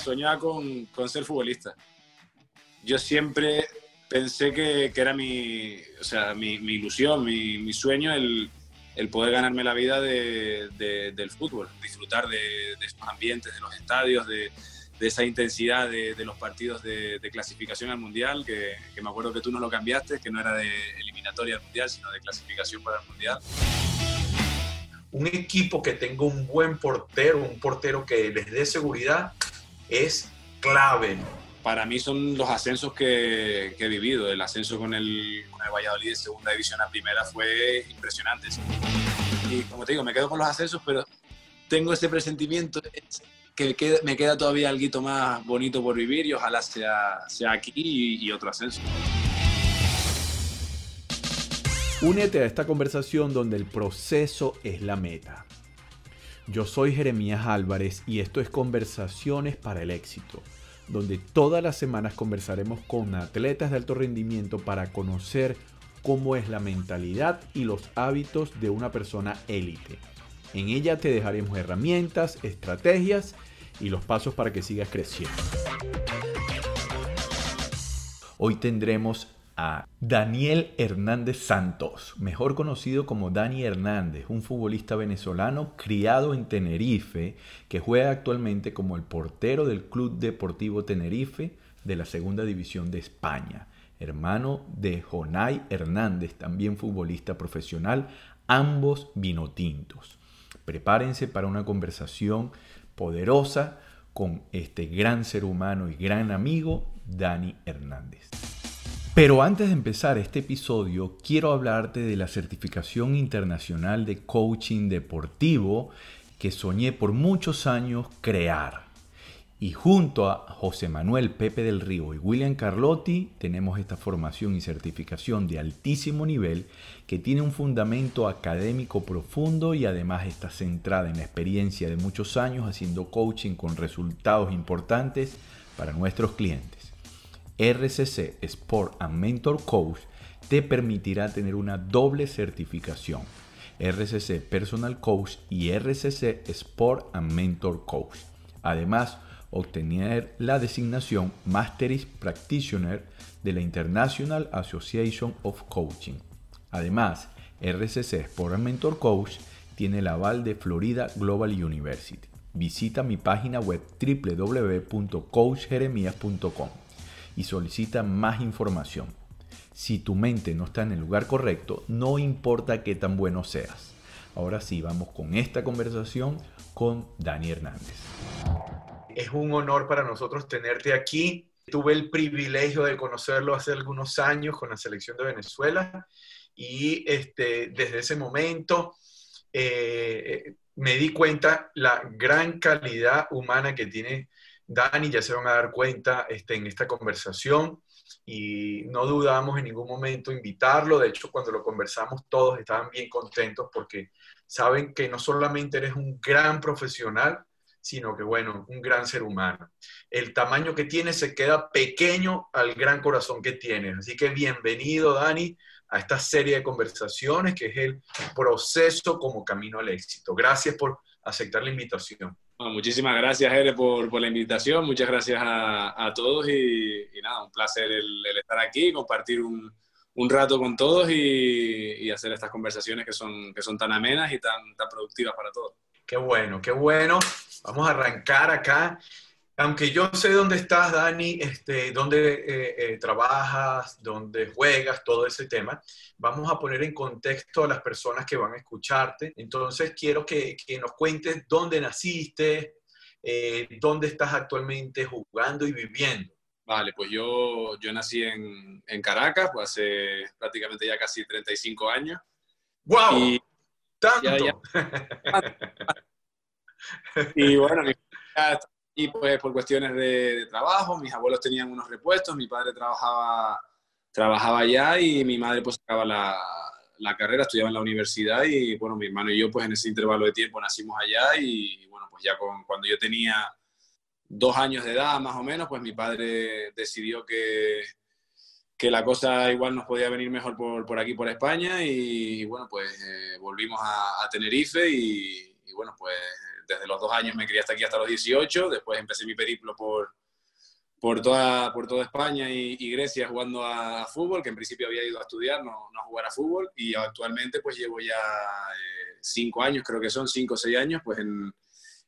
soñaba con, con ser futbolista. Yo siempre pensé que, que era mi, o sea, mi, mi ilusión, mi, mi sueño, el, el, poder ganarme la vida de, de, del fútbol, disfrutar de, de, estos ambientes, de los estadios, de, esa intensidad de, los partidos de, clasificación al Mundial, que, que, me acuerdo que tú no lo cambiaste, que no era de eliminatoria al Mundial, sino de clasificación para el Mundial. Un equipo que tenga un buen portero, un portero que les dé seguridad, es clave para mí son los ascensos que, que he vivido. El ascenso con el, con el, Valladolid de segunda división a primera fue impresionante. Y como te digo, me quedo con los ascensos, pero tengo ese presentimiento que me queda todavía algo más bonito por vivir y ojalá sea, sea aquí y, y otro ascenso. Únete a esta conversación donde el proceso es la meta. Yo soy Jeremías Álvarez y esto es Conversaciones para el Éxito donde todas las semanas conversaremos con atletas de alto rendimiento para conocer cómo es la mentalidad y los hábitos de una persona élite. En ella te dejaremos herramientas, estrategias y los pasos para que sigas creciendo. Hoy tendremos Daniel Hernández Santos, mejor conocido como Dani Hernández, un futbolista venezolano criado en Tenerife que juega actualmente como el portero del Club Deportivo Tenerife de la Segunda División de España, hermano de Jonay Hernández, también futbolista profesional, ambos vinotintos. Prepárense para una conversación poderosa con este gran ser humano y gran amigo, Dani Hernández. Pero antes de empezar este episodio, quiero hablarte de la certificación internacional de coaching deportivo que soñé por muchos años crear. Y junto a José Manuel Pepe del Río y William Carlotti tenemos esta formación y certificación de altísimo nivel que tiene un fundamento académico profundo y además está centrada en la experiencia de muchos años haciendo coaching con resultados importantes para nuestros clientes. RCC Sport and Mentor Coach te permitirá tener una doble certificación. RCC Personal Coach y RCC Sport and Mentor Coach. Además, obtener la designación Mastery Practitioner de la International Association of Coaching. Además, RCC Sport and Mentor Coach tiene el aval de Florida Global University. Visita mi página web www.coachjeremías.com y solicita más información. Si tu mente no está en el lugar correcto, no importa qué tan bueno seas. Ahora sí, vamos con esta conversación con Dani Hernández. Es un honor para nosotros tenerte aquí. Tuve el privilegio de conocerlo hace algunos años con la selección de Venezuela y este, desde ese momento eh, me di cuenta la gran calidad humana que tiene Dani, ya se van a dar cuenta este, en esta conversación y no dudamos en ningún momento invitarlo. De hecho, cuando lo conversamos todos estaban bien contentos porque saben que no solamente eres un gran profesional, sino que, bueno, un gran ser humano. El tamaño que tienes se queda pequeño al gran corazón que tienes. Así que bienvenido, Dani, a esta serie de conversaciones que es el proceso como camino al éxito. Gracias por aceptar la invitación muchísimas gracias, Ere, por, por, la invitación. Muchas gracias a, a todos y, nada, un placer el, estar aquí, compartir un, un rato con todos y, y, hacer estas conversaciones que son, que son tan amenas y tan, tan productivas para todos. Qué bueno, qué bueno. Vamos a arrancar acá aunque yo sé dónde estás, Dani, este, dónde eh, eh, trabajas, dónde juegas, todo ese tema, vamos a poner en contexto a las personas que van a escucharte. Entonces, quiero que, que nos cuentes dónde naciste, eh, dónde estás actualmente jugando y viviendo. Vale, pues yo, yo nací en, en Caracas, pues hace prácticamente ya casi 35 años. ¡Wow! ¡Tanto! y bueno, y pues por cuestiones de, trabajo, mis abuelos tenían unos repuestos, mi padre trabajaba, trabajaba allá y mi madre pues acaba la, la, carrera, estudiaba en la universidad y bueno, mi hermano y yo pues en ese intervalo de tiempo nacimos allá y, bueno, pues ya con, cuando yo tenía dos años de edad más o menos, pues mi padre decidió que, que la cosa igual nos podía venir mejor por, por aquí, por España y, bueno, pues eh, volvimos a, a Tenerife y, y bueno, pues desde los dos años me crié hasta aquí, hasta los 18. Después empecé mi periplo por, por, toda, por toda España y, Grecia jugando a, fútbol, que en principio había ido a estudiar, no, no a jugar a fútbol. Y actualmente pues llevo ya eh, cinco años, creo que son cinco o seis años, pues en,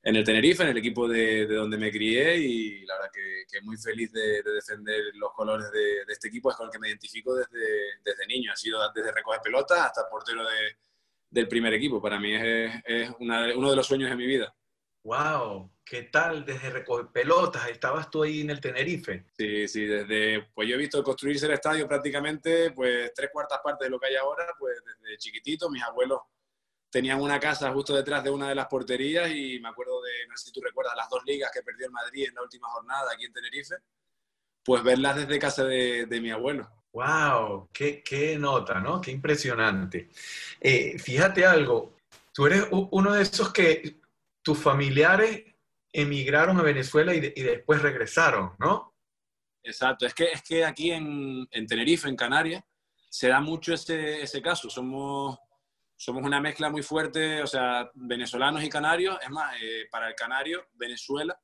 en el Tenerife, en el equipo de, de, donde me crié y la verdad que, que muy feliz de, de, defender los colores de, de, este equipo, es con el que me identifico desde, desde niño, ha sido desde recoger pelotas hasta portero del primer equipo, para mí es, es una, uno de los sueños de mi vida. ¡Wow! ¿Qué tal desde recoger pelotas? ¿Estabas tú ahí en el Tenerife? Sí, sí, desde, pues yo he visto construirse el estadio prácticamente, pues tres cuartas partes de lo que hay ahora, pues desde chiquitito, mis abuelos tenían una casa justo detrás de una de las porterías y me acuerdo de, no sé si tú recuerdas, las dos ligas que perdió el Madrid en la última jornada aquí en Tenerife, pues verlas desde casa de, mi abuelo. ¡Wow! Qué, qué, nota, ¿no? Qué impresionante. Eh, fíjate algo, tú eres uno de esos que tus familiares emigraron a Venezuela y, después regresaron, ¿no? Exacto, es que, es que aquí en, en Tenerife, en Canarias, se da mucho ese, ese caso. Somos somos una mezcla muy fuerte, o sea, venezolanos y canarios. Es más, eh, para el canario, Venezuela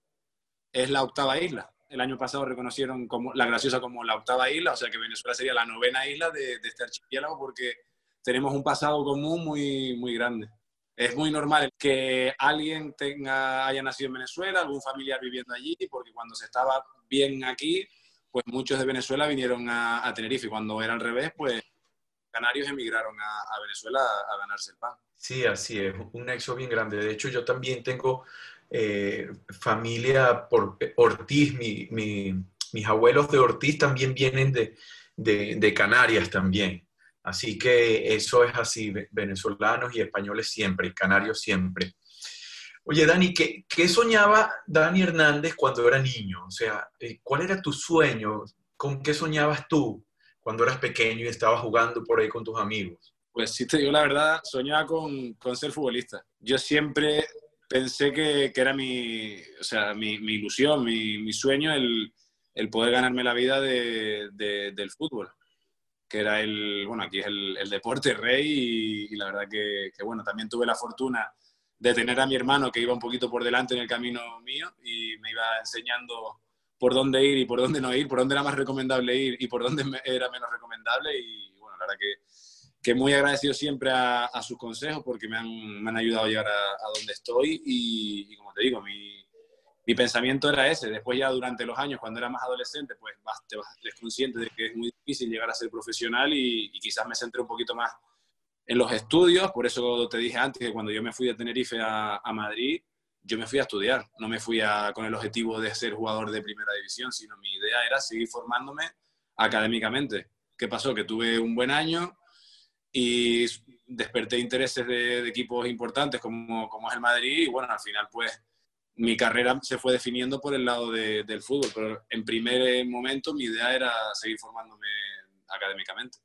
es la octava isla. El año pasado reconocieron como, la graciosa como la octava isla, o sea que Venezuela sería la novena isla de, este archipiélago porque tenemos un pasado común muy, muy grande. Es muy normal que alguien tenga, haya nacido en Venezuela, algún familiar viviendo allí, porque cuando se estaba bien aquí, pues muchos de Venezuela vinieron a, a Tenerife cuando era al revés, pues canarios emigraron a, Venezuela a, ganarse el pan. Sí, así es, un nexo bien grande. De hecho, yo también tengo eh, familia por Ortiz, mis abuelos de Ortiz también vienen de, Canarias también. Así que eso es así, venezolanos y españoles siempre, y canarios siempre. Oye, Dani, ¿qué, ¿qué, soñaba Dani Hernández cuando era niño? O sea, eh, ¿cuál era tu sueño? ¿Con qué soñabas tú? cuando eras pequeño y estabas jugando por ahí con tus amigos? Pues sí, te digo la verdad, soñaba con ser futbolista. Yo siempre pensé que, que era mi, o sea, mi, mi ilusión, mi, mi, sueño, el, el, poder ganarme la vida de, de, del fútbol, que era el, bueno, aquí es el, el deporte rey y, la verdad que, que, bueno, también tuve la fortuna de tener a mi hermano que iba un poquito por delante en el camino mío y me iba enseñando por dónde ir y por dónde no ir, por dónde era más recomendable ir y por dónde era menos recomendable. Y bueno, la verdad que, que muy agradecido siempre a, a sus consejos porque me han, me han ayudado a llegar a, donde estoy y, como te digo, mi, mi, pensamiento era ese. Después ya durante los años, cuando era más adolescente, pues vas, te vas, eres consciente de que es muy difícil llegar a ser profesional y, y quizás me centré un poquito más en los estudios. Por eso te dije antes que cuando yo me fui de Tenerife a, a Madrid, yo me fui a estudiar, no me fui a, con el objetivo de ser jugador de primera división, sino mi idea era seguir formándome académicamente. ¿Qué pasó? Que tuve un buen año y desperté intereses de, equipos importantes como, como es el Madrid y bueno, al final pues mi carrera se fue definiendo por el lado del fútbol, pero en primer momento mi idea era seguir formándome académicamente.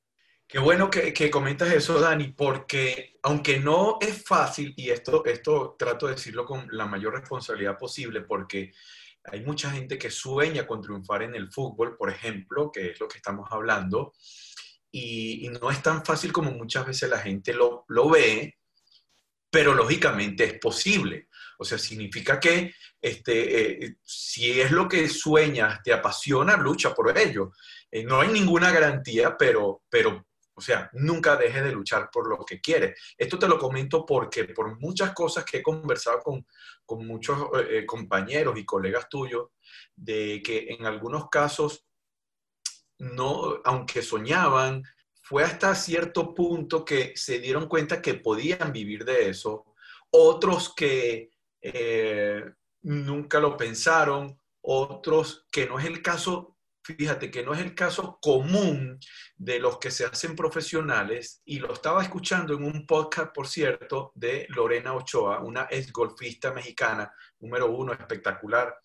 Qué bueno que, que, comentas eso, Dani, porque aunque no es fácil, y esto, esto trato de decirlo con la mayor responsabilidad posible, porque hay mucha gente que sueña con triunfar en el fútbol, por ejemplo, que es lo que estamos hablando, y, no es tan fácil como muchas veces la gente lo, lo, ve, pero lógicamente es posible. O sea, significa que este, eh, si es lo que sueñas, te apasiona, lucha por ello. Eh, no hay ninguna garantía, pero, pero o sea, nunca deje de luchar por lo que quiere. Esto te lo comento porque por muchas cosas que he conversado con, con muchos eh, compañeros y colegas tuyos, de que en algunos casos, no, aunque soñaban, fue hasta cierto punto que se dieron cuenta que podían vivir de eso. Otros que eh, nunca lo pensaron, otros que no es el caso fíjate que no es el caso común de los que se hacen profesionales, y lo estaba escuchando en un podcast, por cierto, de Lorena Ochoa, una ex golfista mexicana, número uno, espectacular,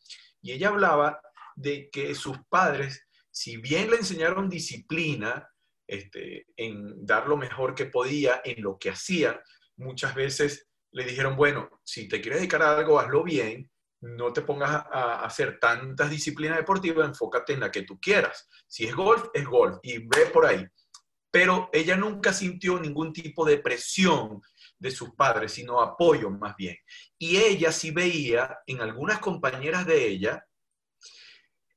y ella hablaba de que sus padres, si bien le enseñaron disciplina, este, en dar lo mejor que podía en lo que hacían, muchas veces le dijeron, bueno, si te quieres dedicar a algo, hazlo bien, no te pongas a, hacer tantas disciplinas deportivas, enfócate en la que tú quieras. Si es golf, es golf y ve por ahí. Pero ella nunca sintió ningún tipo de presión de sus padres, sino apoyo más bien. Y ella sí veía en algunas compañeras de ella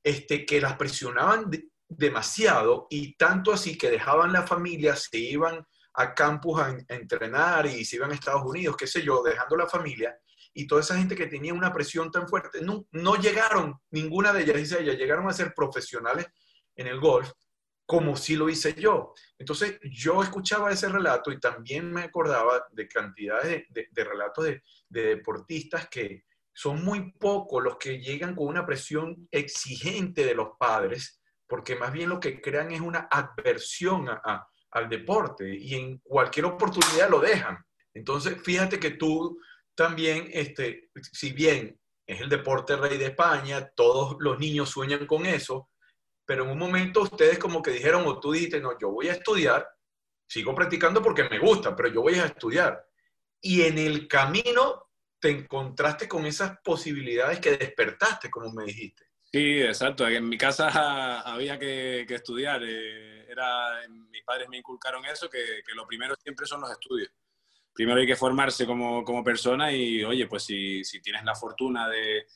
este, que las presionaban demasiado y tanto así que dejaban la familia, se iban a campus a, entrenar y se iban a Estados Unidos, qué sé yo, dejando la familia. Y toda esa gente que tenía una presión tan fuerte, no, no llegaron, ninguna de ellas, dice ella, llegaron a ser profesionales en el golf como si lo hice yo. Entonces yo escuchaba ese relato y también me acordaba de cantidades de, relatos de, deportistas que son muy pocos los que llegan con una presión exigente de los padres, porque más bien lo que crean es una adversión al deporte y en cualquier oportunidad lo dejan. Entonces fíjate que tú también, este, si bien es el deporte rey de España, todos los niños sueñan con eso, pero en un momento ustedes como que dijeron, o tú dijiste, no, yo voy a estudiar, sigo practicando porque me gusta, pero yo voy a estudiar. Y en el camino te encontraste con esas posibilidades que despertaste, como me dijiste. Sí, exacto. En mi casa había que, estudiar. Eh, era, mis padres me inculcaron eso, que, que, lo primero siempre son los estudios. Primero hay que formarse como, como persona y, oye, pues si, si tienes la fortuna de,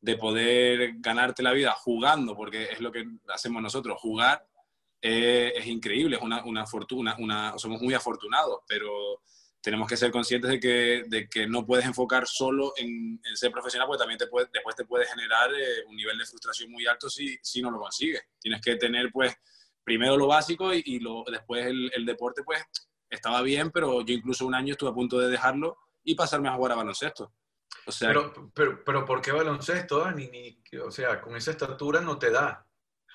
de poder ganarte la vida jugando, porque es lo que hacemos nosotros, jugar eh, es increíble, es una, una fortuna, una, somos muy afortunados, pero tenemos que ser conscientes de que, de que no puedes enfocar solo en, ser profesional, porque también te puede, después te puede generar eh, un nivel de frustración muy alto si, si no lo consigues. Tienes que tener, pues, primero lo básico y, lo, después el, el, deporte, pues, estaba bien, pero yo incluso un año estuve a punto de dejarlo y pasarme a jugar a baloncesto pero, pero, pero, ¿por qué baloncesto, Dani? Ni, o sea, con esa estatura no te da.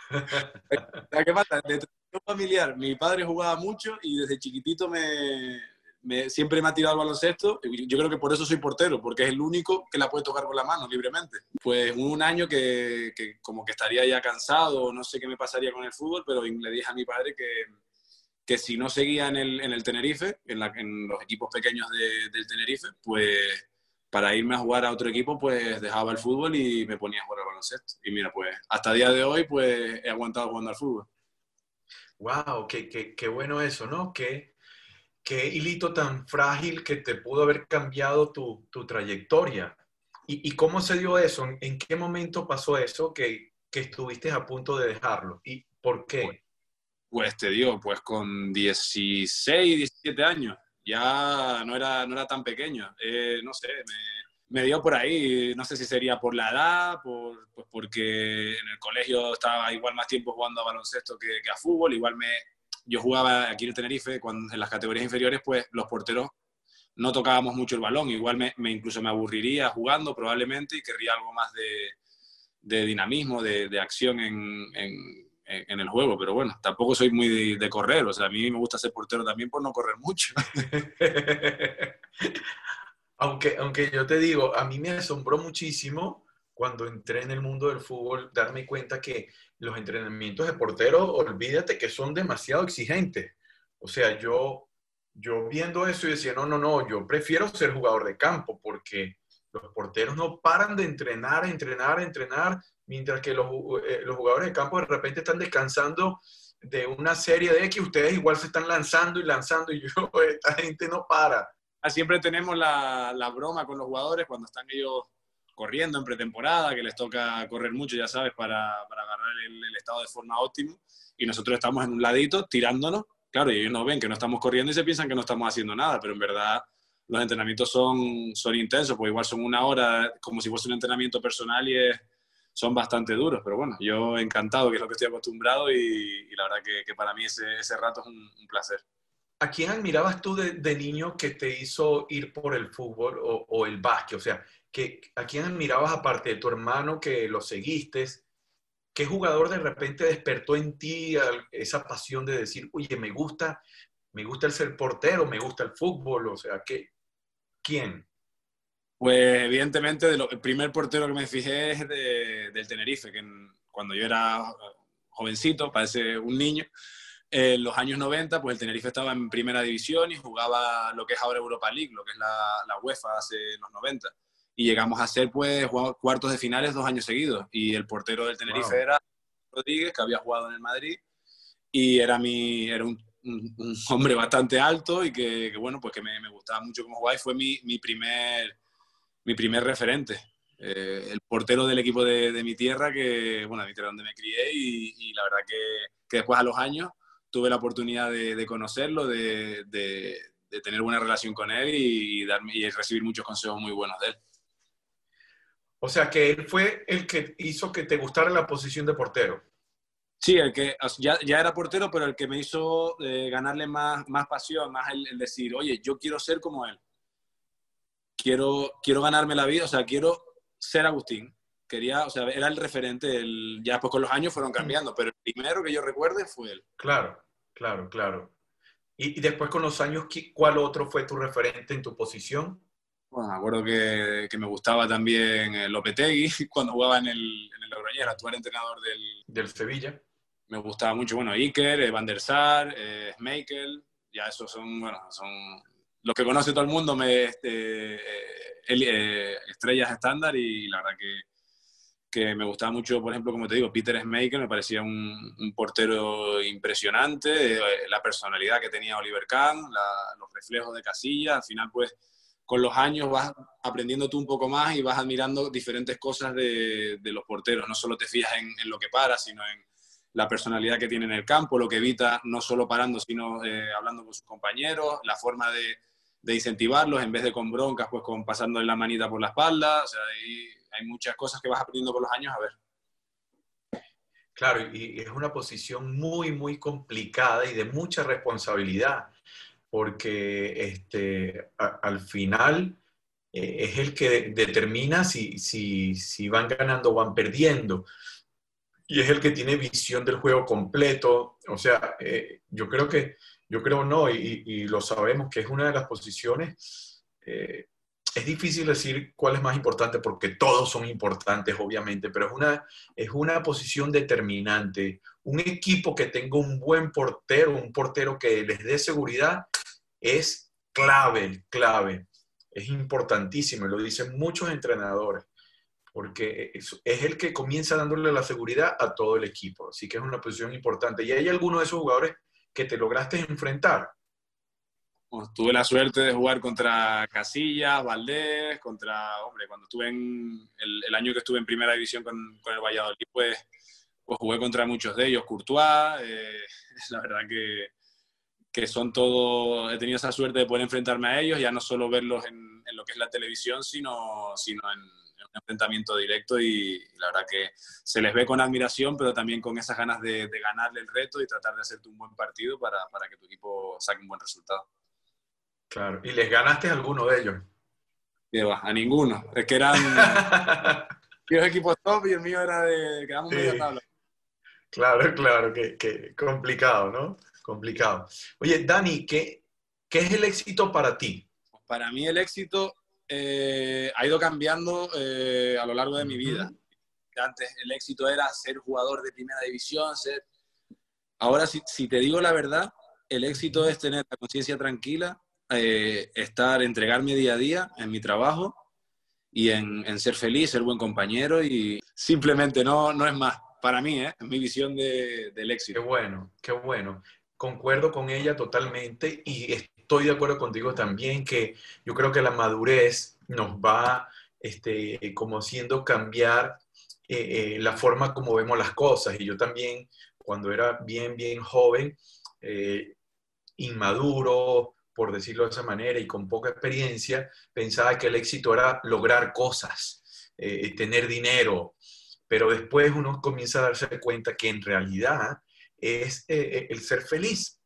¿Qué pasa? De familiar, mi padre jugaba mucho y desde chiquitito me, me, siempre me ha tirado al baloncesto. Yo creo que por eso soy portero, porque es el único que la puede tocar con la mano libremente. Pues un año que, que como que estaría ya cansado, no sé qué me pasaría con el fútbol, pero le dije a mi padre que, que si no seguía en el, en el Tenerife, en, la, en, los equipos pequeños de, del Tenerife, pues para irme a jugar a otro equipo, pues dejaba el fútbol y me ponía a jugar al baloncesto. Y mira, pues hasta el día de hoy, pues he aguantado jugando al fútbol. ¡Wow! Qué, qué, qué bueno eso, ¿no? Qué, qué, hilito tan frágil que te pudo haber cambiado tu, tu trayectoria. ¿Y, ¿Y, cómo se dio eso? ¿En qué momento pasó eso que, que estuviste a punto de dejarlo? ¿Y por qué? Pues te digo, pues con 16, 17 años ya no era, no era tan pequeño. Eh, no sé, me, dio por ahí, no sé si sería por la edad, por, pues porque en el colegio estaba igual más tiempo jugando a baloncesto que, a fútbol, igual me, yo jugaba aquí en Tenerife, cuando, en las categorías inferiores, pues los porteros no tocábamos mucho el balón, igual me, incluso me aburriría jugando probablemente y querría algo más de, dinamismo, de, acción en en, el juego, pero bueno, tampoco soy muy de, correr, o sea, a mí me gusta ser portero también por no correr mucho. aunque, aunque yo te digo, a mí me asombró muchísimo cuando entré en el mundo del fútbol darme cuenta que los entrenamientos de portero, olvídate que son demasiado exigentes. O sea, yo, yo viendo eso y decía, no, no, no, yo prefiero ser jugador de campo porque los porteros no paran de entrenar, entrenar, entrenar, mientras que los, eh, los, jugadores de campo de repente están descansando de una serie de X, ustedes igual se están lanzando y lanzando y yo, esta gente no para. Ah, siempre tenemos la, la broma con los jugadores cuando están ellos corriendo en pretemporada, que les toca correr mucho, ya sabes, para, para agarrar el, estado de forma óptimo. Y nosotros estamos en un ladito tirándonos. Claro, y ellos nos ven que no estamos corriendo y se piensan que no estamos haciendo nada, pero en verdad los entrenamientos son, son intensos, pues igual son una hora como si fuese un entrenamiento personal y son bastante duros, pero bueno, yo encantado, que es lo que estoy acostumbrado y, la verdad que, para mí ese, ese rato es un, placer. ¿A quién admirabas tú de, de, niño que te hizo ir por el fútbol o, o, el básquet? O sea, ¿a quién admirabas aparte de tu hermano que lo seguiste? ¿Qué jugador de repente despertó en ti esa pasión de decir, oye, me gusta, me gusta el ser portero, me gusta el fútbol? O sea, ¿qué, ¿quién? Pues evidentemente el primer portero que me fijé es del Tenerife, que cuando yo era jovencito, parece un niño, en los años 90, pues el Tenerife estaba en primera división y jugaba lo que es ahora Europa League, lo que es la, la UEFA hace los 90. Y llegamos a ser pues cuartos de finales dos años seguidos. Y el portero del Tenerife era Rodríguez, que había jugado en el Madrid. Y era, mi, era un, un, hombre bastante alto y que, bueno, pues que me, me, gustaba mucho como jugaba y fue mi, mi, primer, mi primer referente. Eh, el portero del equipo de, de, mi tierra, que, bueno, mi tierra donde me crié y, y la verdad que, que, después a los años tuve la oportunidad de, de conocerlo, de, de, tener buena relación con él y, darme, y recibir muchos consejos muy buenos de él. O sea, que él fue el que hizo que te gustara la posición de portero. Sí, el que ya, ya era portero, pero el que me hizo eh, ganarle más, más pasión, más el, el, decir, oye, yo quiero ser como él. Quiero, quiero ganarme la vida, o sea, quiero ser Agustín. Quería, o sea, era el referente, el, ya pues con los años fueron cambiando, pero el primero que yo recuerde fue él. Claro, claro, claro. Y, y después con los años, ¿cuál otro fue tu referente en tu posición? Bueno, me acuerdo que, que, me gustaba también Lopetegui cuando jugaba en el, en el Logroñés, actual entrenador del, del Sevilla. Me gustaba mucho, bueno, Iker, Van der Sar, eh, Schmeichel, ya esos son, bueno, son los que conoce todo el mundo, me, este, eh, eh, estrellas estándar y la verdad que, que, me gustaba mucho, por ejemplo, como te digo, Peter Schmeichel me parecía un, un portero impresionante, eh, la personalidad que tenía Oliver Kahn, la, los reflejos de Casilla, al final pues con los años vas aprendiendo tú un poco más y vas admirando diferentes cosas de, los porteros. No solo te fijas en, lo que para, sino en la personalidad que tiene en el campo, lo que evita no solo parando, sino eh, hablando con sus compañeros, la forma de, de, incentivarlos en vez de con broncas, pues con pasándole la manita por la espalda. O sea, hay, hay muchas cosas que vas aprendiendo con los años a ver. Claro, y es una posición muy, muy complicada y de mucha responsabilidad porque este, a, al final eh, es el que determina si, si, si, van ganando o van perdiendo. Y es el que tiene visión del juego completo. O sea, eh, yo creo que, yo creo no, y, y, lo sabemos, que es una de las posiciones. Eh, es difícil decir cuál es más importante porque todos son importantes, obviamente, pero es una, es una posición determinante. Un equipo que tenga un buen portero, un portero que les dé seguridad, es clave, clave. Es importantísimo lo dicen muchos entrenadores, porque es, el que comienza dándole la seguridad a todo el equipo. Así que es una posición importante. ¿Y hay alguno de esos jugadores que te lograste enfrentar? Tuve la suerte de jugar contra Casillas, Valdés, contra, hombre, cuando estuve en el, el año que estuve en primera división con, con el Valladolid, pues, pues, jugué contra muchos de ellos, Courtois, eh, la verdad que, que son todos, he tenido esa suerte de poder enfrentarme a ellos, ya no solo verlos en, en lo que es la televisión, sino, sino en, en, un enfrentamiento directo y, y, la verdad que se les ve con admiración, pero también con esas ganas de, de ganarle el reto y tratar de hacerte un buen partido para, para, que tu equipo saque un buen resultado. Claro, ¿y les ganaste a alguno de ellos? Lleva, a ninguno, es que eran los equipos top y el mío era de quedamos sí. media tabla. Claro, claro, que, que complicado, ¿no? Complicado. Oye, Dani, ¿qué, ¿qué, es el éxito para ti? Para mí el éxito eh, ha ido cambiando eh, a lo largo de mi vida. Antes el éxito era ser jugador de primera división, ser... Ahora, si, si te digo la verdad, el éxito es tener la conciencia tranquila, eh, estar, entregarme día a día en mi trabajo y en, en, ser feliz, ser buen compañero y simplemente no, no es más. Para mí, ¿eh? es mi visión de, del éxito. Qué bueno, qué bueno concuerdo con ella totalmente y estoy de acuerdo contigo también que yo creo que la madurez nos va este, como haciendo cambiar eh, eh, la forma como vemos las cosas. Y yo también, cuando era bien, bien joven, eh, inmaduro, por decirlo de esa manera, y con poca experiencia, pensaba que el éxito era lograr cosas, eh, tener dinero, pero después uno comienza a darse cuenta que en realidad es eh, el ser feliz.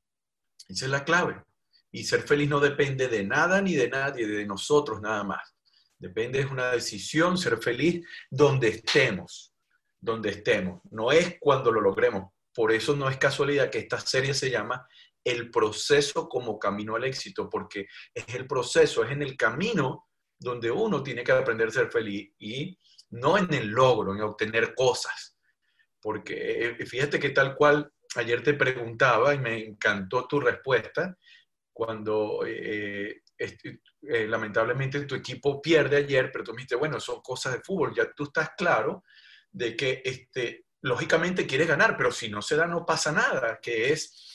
Esa es la clave. Y ser feliz no depende de nada ni de nadie, de nosotros nada más. Depende, es una decisión ser feliz donde estemos, donde estemos. No es cuando lo logremos. Por eso no es casualidad que esta serie se llama El proceso como camino al éxito, porque es el proceso, es en el camino donde uno tiene que aprender a ser feliz y no en el logro, en obtener cosas. Porque eh, fíjate que tal cual ayer te preguntaba y me encantó tu respuesta cuando eh, eh, lamentablemente tu equipo pierde ayer, pero tú me dijiste, bueno, son cosas de fútbol, ya tú estás claro de que este, lógicamente quieres ganar, pero si no se da no pasa nada, que es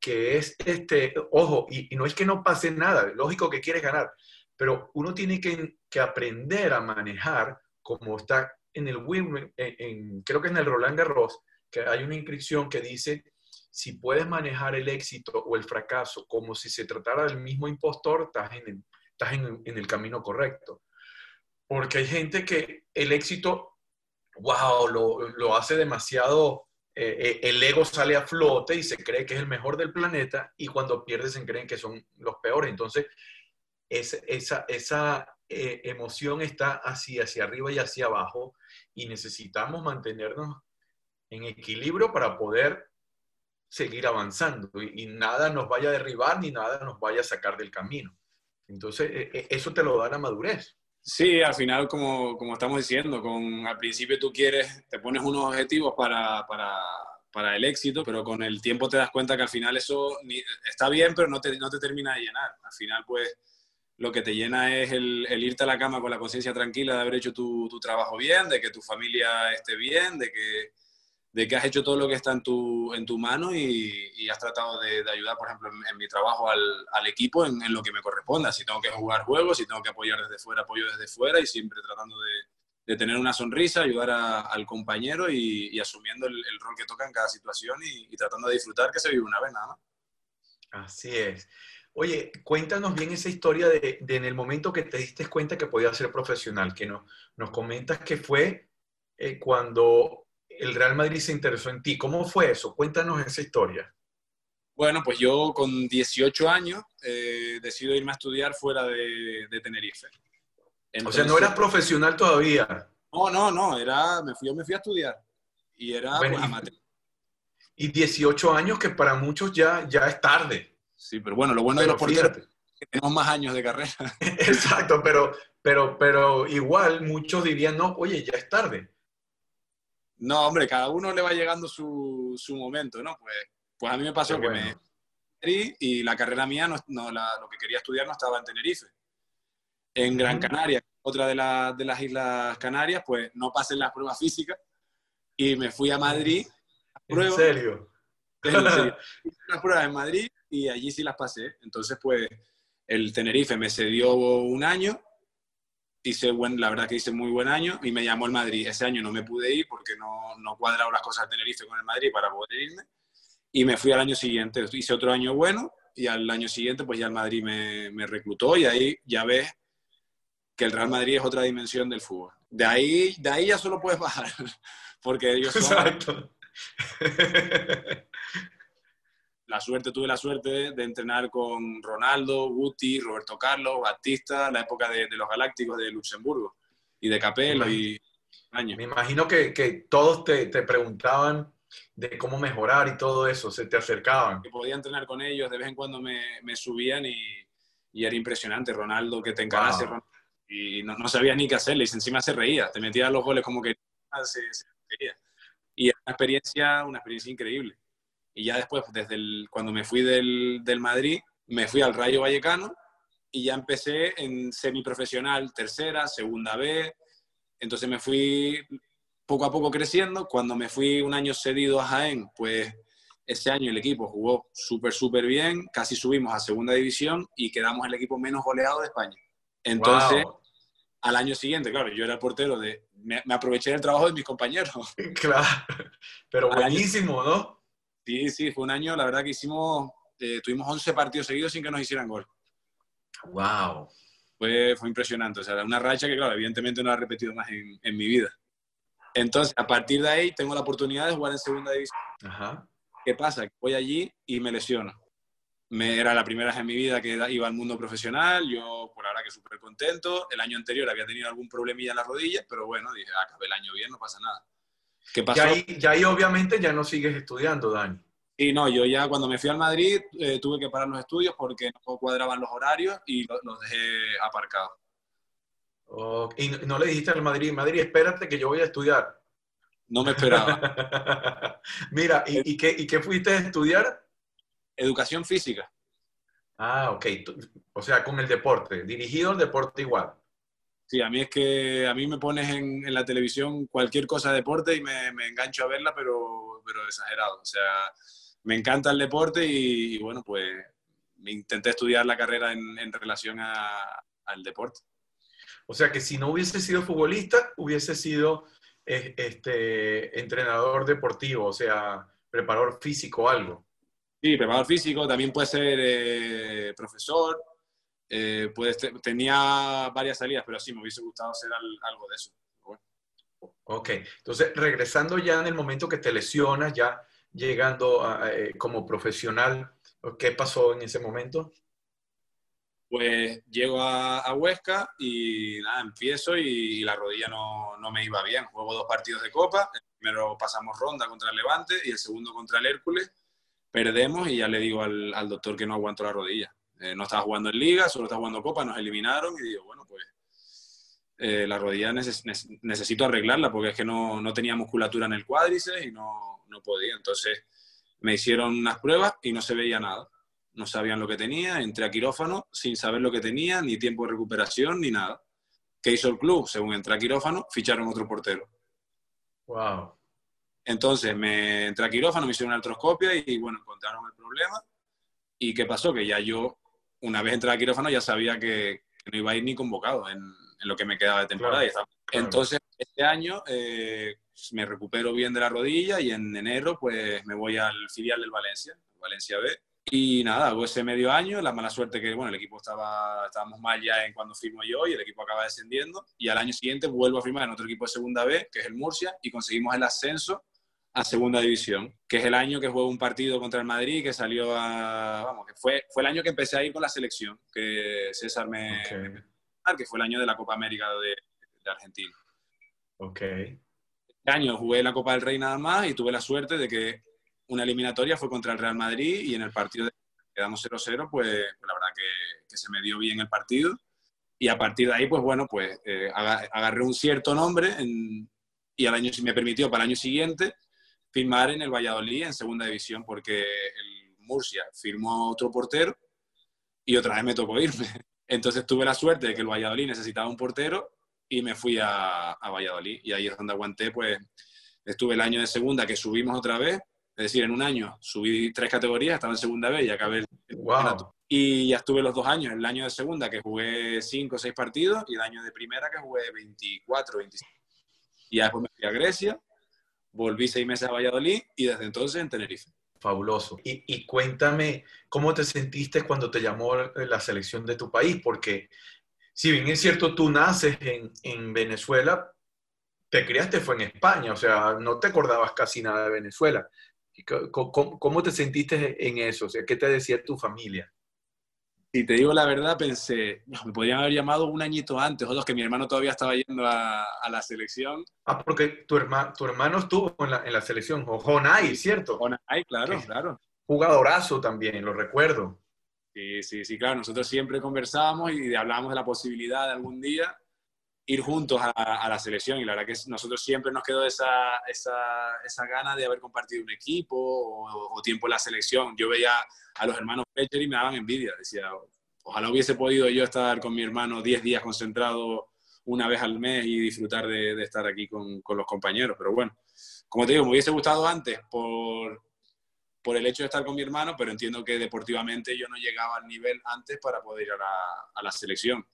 que es, este, ojo, y, no es que no pase nada, lógico que quieres ganar, pero uno tiene que, que aprender a manejar como está en el en, creo que en el Roland Garros, hay una inscripción que dice si puedes manejar el éxito o el fracaso como si se tratara del mismo impostor, estás en el, estás en, en el camino correcto. Porque hay gente que el éxito, wow, lo, lo hace demasiado, eh, eh, el ego sale a flote y se cree que es el mejor del planeta y cuando pierdes se creen que son los peores. Entonces, es, esa, esa eh, emoción está así, hacia arriba y hacia abajo y necesitamos mantenernos en equilibrio para poder seguir avanzando y, nada nos vaya a derribar ni nada nos vaya a sacar del camino. Entonces, e, e, eso te lo da la madurez. Sí, al final, como, como estamos diciendo, con, al principio tú quieres, te pones unos objetivos para, para, para, el éxito, pero con el tiempo te das cuenta que al final eso está bien, pero no te, no te termina de llenar. Al final, pues, lo que te llena es el, irte a la cama con la conciencia tranquila de haber hecho tu, trabajo bien, de que tu familia esté bien, de que, de que has hecho todo lo que está en tu, en tu mano y, has tratado de, ayudar, por ejemplo, en, mi trabajo al, equipo en, lo que me corresponda. Si tengo que jugar juegos, si tengo que apoyar desde fuera, apoyo desde fuera y siempre tratando de, tener una sonrisa, ayudar al compañero y, asumiendo el, rol que toca en cada situación y, tratando de disfrutar que se vive una vez nada más. Así es. Oye, cuéntanos bien esa historia de, en el momento que te diste cuenta que podías ser profesional, que no, nos comentas que fue eh, cuando el Real Madrid se interesó en ti. ¿Cómo fue eso? Cuéntanos esa historia. Bueno, pues yo con 18 años eh, decido irme a estudiar fuera de, Tenerife. o sea, no eras profesional todavía. No, no, no, era, me fui, yo me fui a estudiar. Y era pues, y, y 18 años que para muchos ya, ya es tarde. Sí, pero bueno, lo bueno de los porteros es que tenemos más años de carrera. Exacto, pero, pero, pero igual muchos dirían, no, oye, ya es tarde. No, hombre, cada uno le va llegando su, su momento, ¿no? Pues, pues a mí me pasó que me y la carrera mía, no, no lo que quería estudiar no estaba en Tenerife. En Gran Canaria, otra de, de las Islas Canarias, pues no pasé las pruebas físicas y me fui a Madrid. ¿En serio? En serio. las pruebas en Madrid y allí sí las pasé. Entonces, pues, el Tenerife me cedió un año, hice buen, la verdad que hice muy buen año y me llamó el Madrid. Ese año no me pude ir porque no, no cuadraron las cosas del Tenerife con el Madrid para poder irme. Y me fui al año siguiente, hice otro año bueno y al año siguiente pues ya el Madrid me, me reclutó y ahí ya ves que el Real Madrid es otra dimensión del fútbol. De ahí, de ahí ya solo puedes bajar, porque ellos son... Exacto. La suerte, tuve la suerte de entrenar con Ronaldo, Guti, Roberto Carlos, Batista, la época de, los Galácticos de Luxemburgo y de Capello y años. Me imagino que, que todos te, te, preguntaban de cómo mejorar y todo eso, se te acercaban. Que podía entrenar con ellos, de vez en cuando me, me subían y, y, era impresionante. Ronaldo, que te encarase y no, no, sabía ni qué hacerle y encima se reía, te metía los goles como que se, se Y era una experiencia, una experiencia increíble. Y ya después, desde el, cuando me fui del, del Madrid, me fui al Rayo Vallecano y ya empecé en semiprofesional, tercera, segunda B. Entonces me fui poco a poco creciendo. Cuando me fui un año cedido a Jaén, pues ese año el equipo jugó súper, súper bien. Casi subimos a segunda división y quedamos el equipo menos goleado de España. Entonces, al año siguiente, claro, yo era el portero de... Me, aproveché del trabajo de mis compañeros. Claro, pero buenísimo, ¿no? Sí, sí, fue un año, la verdad que hicimos, eh, tuvimos 11 partidos seguidos sin que nos hicieran gol. ¡Wow! Fue, fue impresionante, o sea, una racha que, claro, evidentemente no la he repetido más en, en, mi vida. Entonces, a partir de ahí, tengo la oportunidad de jugar en segunda división. Ajá. ¿Qué pasa? Voy allí y me lesiono. Me, era la primera vez en mi vida que iba al mundo profesional, yo por ahora que súper contento. El año anterior había tenido algún problemilla en la rodilla, pero bueno, dije, acabé el año bien, no pasa nada. ¿Qué pasó? Ya ahí, obviamente ya no sigues estudiando, Dani. Y no, yo ya cuando me fui al Madrid eh, tuve que parar los estudios porque no cuadraban los horarios y los, dejé aparcados. y no le dijiste al Madrid, Madrid, espérate que yo voy a estudiar. No me esperaba. Mira, ¿y, qué, ¿y qué fuiste a estudiar? Educación física. Ah, ok. O sea, con el deporte, dirigido al deporte igual. Sí, a mí es que a mí me pones en, la televisión cualquier cosa de deporte y me, engancho a verla, pero, pero exagerado. O sea, me encanta el deporte y, bueno, pues intenté estudiar la carrera en, relación al deporte. O sea que si no hubiese sido futbolista, hubiese sido eh, este, entrenador deportivo, o sea, preparador físico algo. Sí, preparador físico, también puede ser eh, profesor, eh, tenía varias salidas, pero sí, me hubiese gustado hacer algo de eso. Ok, entonces regresando ya en el momento que te lesionas, ya llegando como profesional, ¿qué pasó en ese momento? Pues llego a, Huesca y nada, empiezo y, la rodilla no, no, me iba bien. Juego dos partidos de Copa, el primero pasamos ronda contra el Levante y el segundo contra el Hércules. Perdemos y ya le digo al, al doctor que no aguanto la rodilla. Eh, no estaba jugando en Liga, solo estaba jugando Copa, nos eliminaron y digo, bueno, pues eh, la rodilla necesito arreglarla porque es que no, no, tenía musculatura en el cuádriceps y no, no podía. Entonces me hicieron unas pruebas y no se veía nada no sabían lo que tenía, entré a quirófano sin saber lo que tenía, ni tiempo de recuperación, ni nada. ¿Qué hizo el club? Según entré a quirófano, ficharon otro portero. Wow. Entonces me entré a quirófano, me hicieron una artroscopia y bueno, encontraron el problema. ¿Y qué pasó? Que ya yo, una vez entré a quirófano, ya sabía que, no iba a ir ni convocado en, lo que me quedaba de temporada. Entonces, este año eh, me recupero bien de la rodilla y en enero pues me voy al filial del Valencia, Valencia B y nada, hago ese medio año, la mala suerte que, bueno, el equipo estaba, estábamos mal ya en cuando firmo yo y el equipo acaba descendiendo. Y al año siguiente vuelvo a firmar en otro equipo de segunda B, que es el Murcia, y conseguimos el ascenso a segunda división, que es el año que juego un partido contra el Madrid, que salió a, vamos, que fue, fue el año que empecé a ir con la selección, que César me, que fue el año de la Copa América de, de Argentina. Ok. Este año jugué la Copa del Rey nada más y tuve la suerte de que una eliminatoria fue contra el Real Madrid y en el partido de quedamos 0-0, pues, pues, la verdad que, se me dio bien el partido. Y a partir de ahí, pues bueno, pues eh, agarré un cierto nombre y al año, me permitió para el año siguiente firmar en el Valladolid en segunda división, porque el Murcia firmó otro portero y otra vez me tocó irme. Entonces tuve la suerte de que el Valladolid necesitaba un portero y me fui a, a Valladolid. Y ahí es donde aguanté, pues estuve el año de segunda que subimos otra vez es decir, en un año subí tres categorías, estaba en segunda vez y acabé el wow. Y ya estuve los dos años, el año de segunda que jugué cinco o seis partidos y el año de primera que jugué 24, 25. Y después me fui a Grecia, volví seis meses a Valladolid y desde entonces en Tenerife. Fabuloso. Y, y cuéntame, ¿cómo te sentiste cuando te llamó la selección de tu país? Porque si bien es cierto, tú naces en, en Venezuela, te criaste fue en España, o sea, no te acordabas casi nada de Venezuela. ¿Cómo, te sentiste en eso? O sea, ¿qué te decía tu familia? Si te digo la verdad, pensé, me podrían haber llamado un añito antes, o dos, que mi hermano todavía estaba yendo a, la selección. Ah, porque tu, herma, tu hermano estuvo en la, en la selección, o Jonay, ¿cierto? Jonay, claro, claro. Jugadorazo también, lo recuerdo. Sí, sí, sí, claro. Nosotros siempre conversábamos y hablábamos de la posibilidad de algún día ir juntos a, la selección y la verdad que nosotros siempre nos quedó esa, esa, esa gana de haber compartido un equipo o, tiempo en la selección. Yo veía a los hermanos Fletcher y me daban envidia, decía, ojalá hubiese podido yo estar con mi hermano 10 días concentrado una vez al mes y disfrutar de, estar aquí con, con, los compañeros, pero bueno, como te digo, me hubiese gustado antes por, por el hecho de estar con mi hermano, pero entiendo que deportivamente yo no llegaba al nivel antes para poder ir a la, a la selección.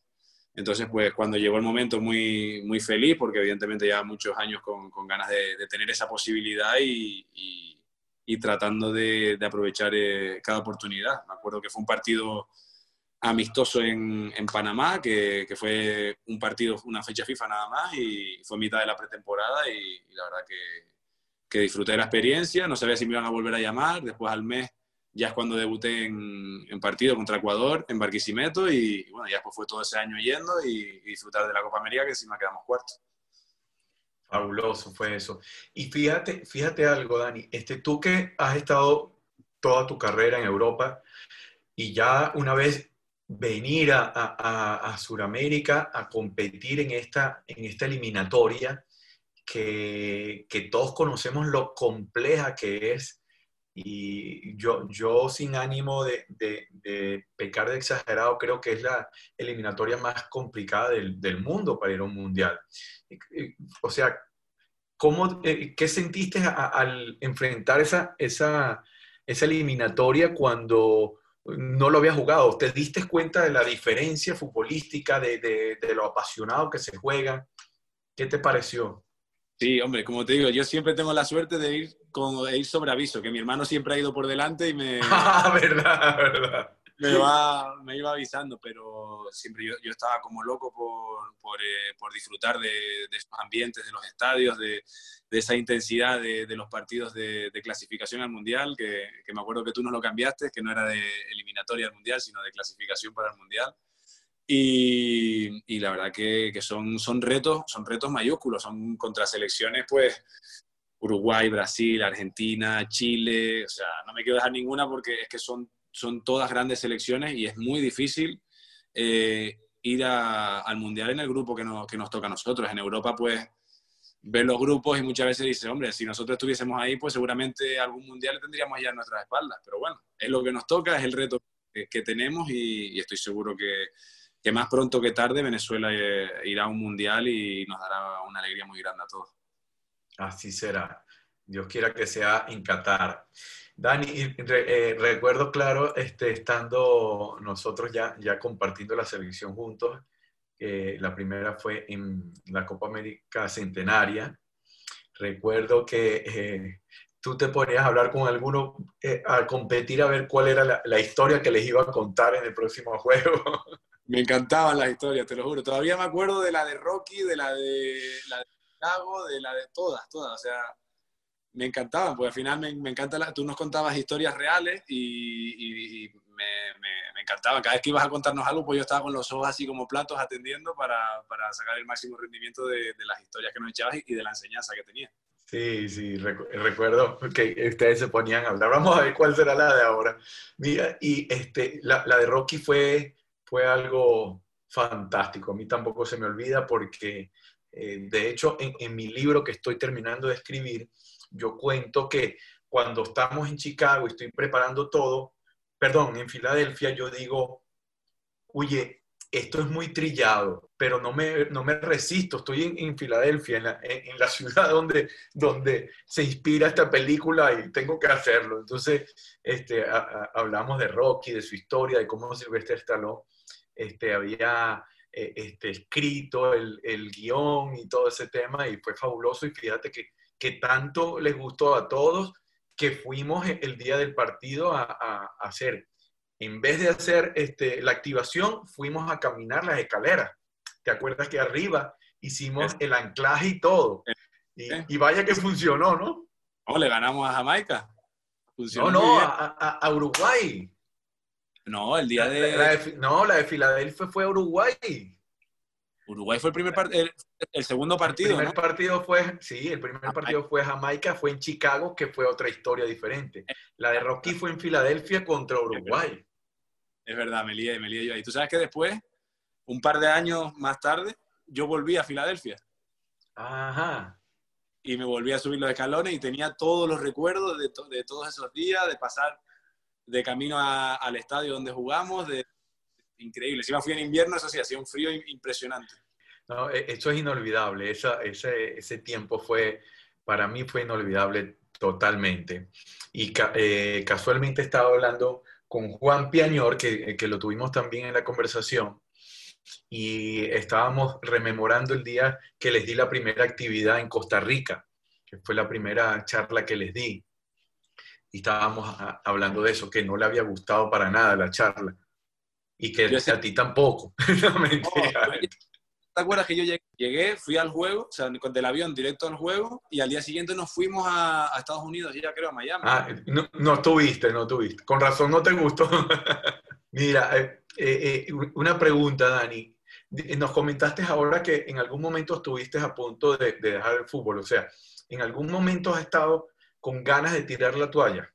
Entonces, pues cuando llegó el momento muy, muy feliz, porque evidentemente ya muchos años con, con ganas de, tener esa posibilidad y, y, tratando de, de aprovechar eh, cada oportunidad. Me acuerdo que fue un partido amistoso en, en Panamá, que, que, fue un partido, una fecha FIFA nada más, y fue mitad de la pretemporada y, la verdad que, que disfruté de la experiencia. No sabía si me iban a volver a llamar. Después al mes ya es cuando debuté en, en, partido contra Ecuador, en Barquisimeto, y, bueno, ya después fue todo ese año yendo y, disfrutar de la Copa América, que encima quedamos cuartos. Fabuloso fue eso. Y fíjate, fíjate algo, Dani, este, tú que has estado toda tu carrera en Europa y ya una vez venir a, a, a Sudamérica a competir en esta, en esta eliminatoria, que, que todos conocemos lo compleja que es y yo, yo sin ánimo de, pecar de exagerado, creo que es la eliminatoria más complicada del, mundo para ir a un mundial. O sea, ¿cómo, eh, ¿qué sentiste al enfrentar esa, esa esa eliminatoria cuando no lo había jugado. ¿Te diste cuenta de la diferencia futbolística, de, lo apasionado que se juega? ¿Qué te pareció? Sí, hombre, como te digo, yo siempre tengo la suerte de ir, con, ir sobre aviso, que mi hermano siempre ha ido por delante y me... Ah, verdad, verdad me, va, me iba avisando, pero siempre yo, yo estaba como loco por, por, eh, por disfrutar de, de, estos ambientes, de los estadios, de, de esa intensidad de, los partidos de, clasificación al Mundial, que, que, me acuerdo que tú nos lo cambiaste, que no era de eliminatoria al Mundial, sino de clasificación para el Mundial. Y, y la verdad que, que, son, son, retos, son retos mayúsculos, son contra selecciones pues Uruguay, Brasil, Argentina, Chile, o sea, no me quiero dejar ninguna porque es que son son todas grandes selecciones y es muy difícil eh, ir al Mundial en el grupo que nos, que nos toca a nosotros. En Europa, pues, ver los grupos y muchas veces dice, hombre, si nosotros estuviésemos ahí, pues seguramente algún Mundial tendríamos ya en nuestras espaldas. Pero bueno, es lo que nos toca, es el reto que, tenemos y, estoy seguro que, que, más pronto que tarde Venezuela eh, irá a un Mundial y nos dará una alegría muy grande a todos. Así será. Dios quiera que sea en Qatar. Dani, eh, recuerdo claro, este, estando nosotros ya, ya compartiendo la selección juntos, la primera fue en la Copa América Centenaria. Recuerdo que eh, tú te ponías a hablar con alguno, eh, a competir a ver cuál era la, historia que les iba a contar en el próximo juego. Me encantaban las historias, te lo juro. Todavía me acuerdo de la de Rocky, de la de, la de Chicago, de la de todas, todas. O sea, me encantaban, porque al final me, me encanta, la, tú nos contabas historias reales y, me, me, encantaban. Cada vez que ibas a contarnos algo, pues yo estaba con los ojos así como platos atendiendo para, para sacar el máximo rendimiento de, de, las historias que nos echabas y de la enseñanza que tenía. Sí, sí, recuerdo que ustedes se ponían a hablar. Vamos a ver cuál será la de ahora. Mira, y este, la, la de Rocky fue, fue algo fantástico. A mí tampoco se me olvida porque, eh, de hecho, en, mi libro que estoy terminando de escribir, yo cuento que cuando estamos en Chicago y estoy preparando todo, perdón, en Filadelfia, yo digo, oye, esto es muy trillado, pero no me, no me resisto, estoy en, Filadelfia, en la, en, la, ciudad donde, donde se inspira esta película y tengo que hacerlo. Entonces, este, hablamos de Rocky, de su historia, de cómo Sylvester Stallone este, había eh, este, escrito el, el guion y todo ese tema y fue fabuloso y fíjate que que tanto les gustó a todos que fuimos el día del partido a, hacer. En vez de hacer este, la activación, fuimos a caminar las escaleras. ¿Te acuerdas que arriba hicimos el anclaje y todo? Y, vaya que funcionó, ¿no? No, le ganamos a Jamaica. no, no, a, Uruguay. No, el día de... No, la de Filadelfia fue Uruguay. Uruguay fue el primer el, el, segundo partido. El primer partido fue, sí, el primer partido fue Jamaica, fue en Chicago, que fue otra historia diferente. La de Rocky fue en Filadelfia contra Uruguay. Es verdad, me lié, me lié yo ahí. Tú sabes que después, un par de años más tarde, yo volví a Filadelfia. Ajá. Y me volví a subir los escalones y tenía todos los recuerdos de, de todos esos días, de pasar de camino al estadio donde jugamos, de increíble. Si fui en invierno, eso sí, hacía un frío impresionante. E, eso es inolvidable. Esa, ese, ese tiempo fue, para mí fue inolvidable totalmente. Y eh, casualmente estaba hablando con Juan Piañor, que, que, lo tuvimos también en la conversación, y estábamos rememorando el día que les di la primera actividad en Costa Rica, que fue la primera charla que les di. Y estábamos hablando de eso, que no le había gustado para nada la charla y que a ti tampoco. ¿Te acuerdas que yo llegué, fui al juego, o sea, del avión directo al juego, y al día siguiente nos fuimos a, Estados Unidos, ya creo, a Miami? Ah, no, no tuviste, no tuviste. Con razón no te gustó. Mira, eh, eh, eh, una pregunta, Dani. Nos comentaste ahora que en algún momento estuviste a punto de, de dejar el fútbol, o sea, ¿en algún momento has estado con ganas de tirar la toalla?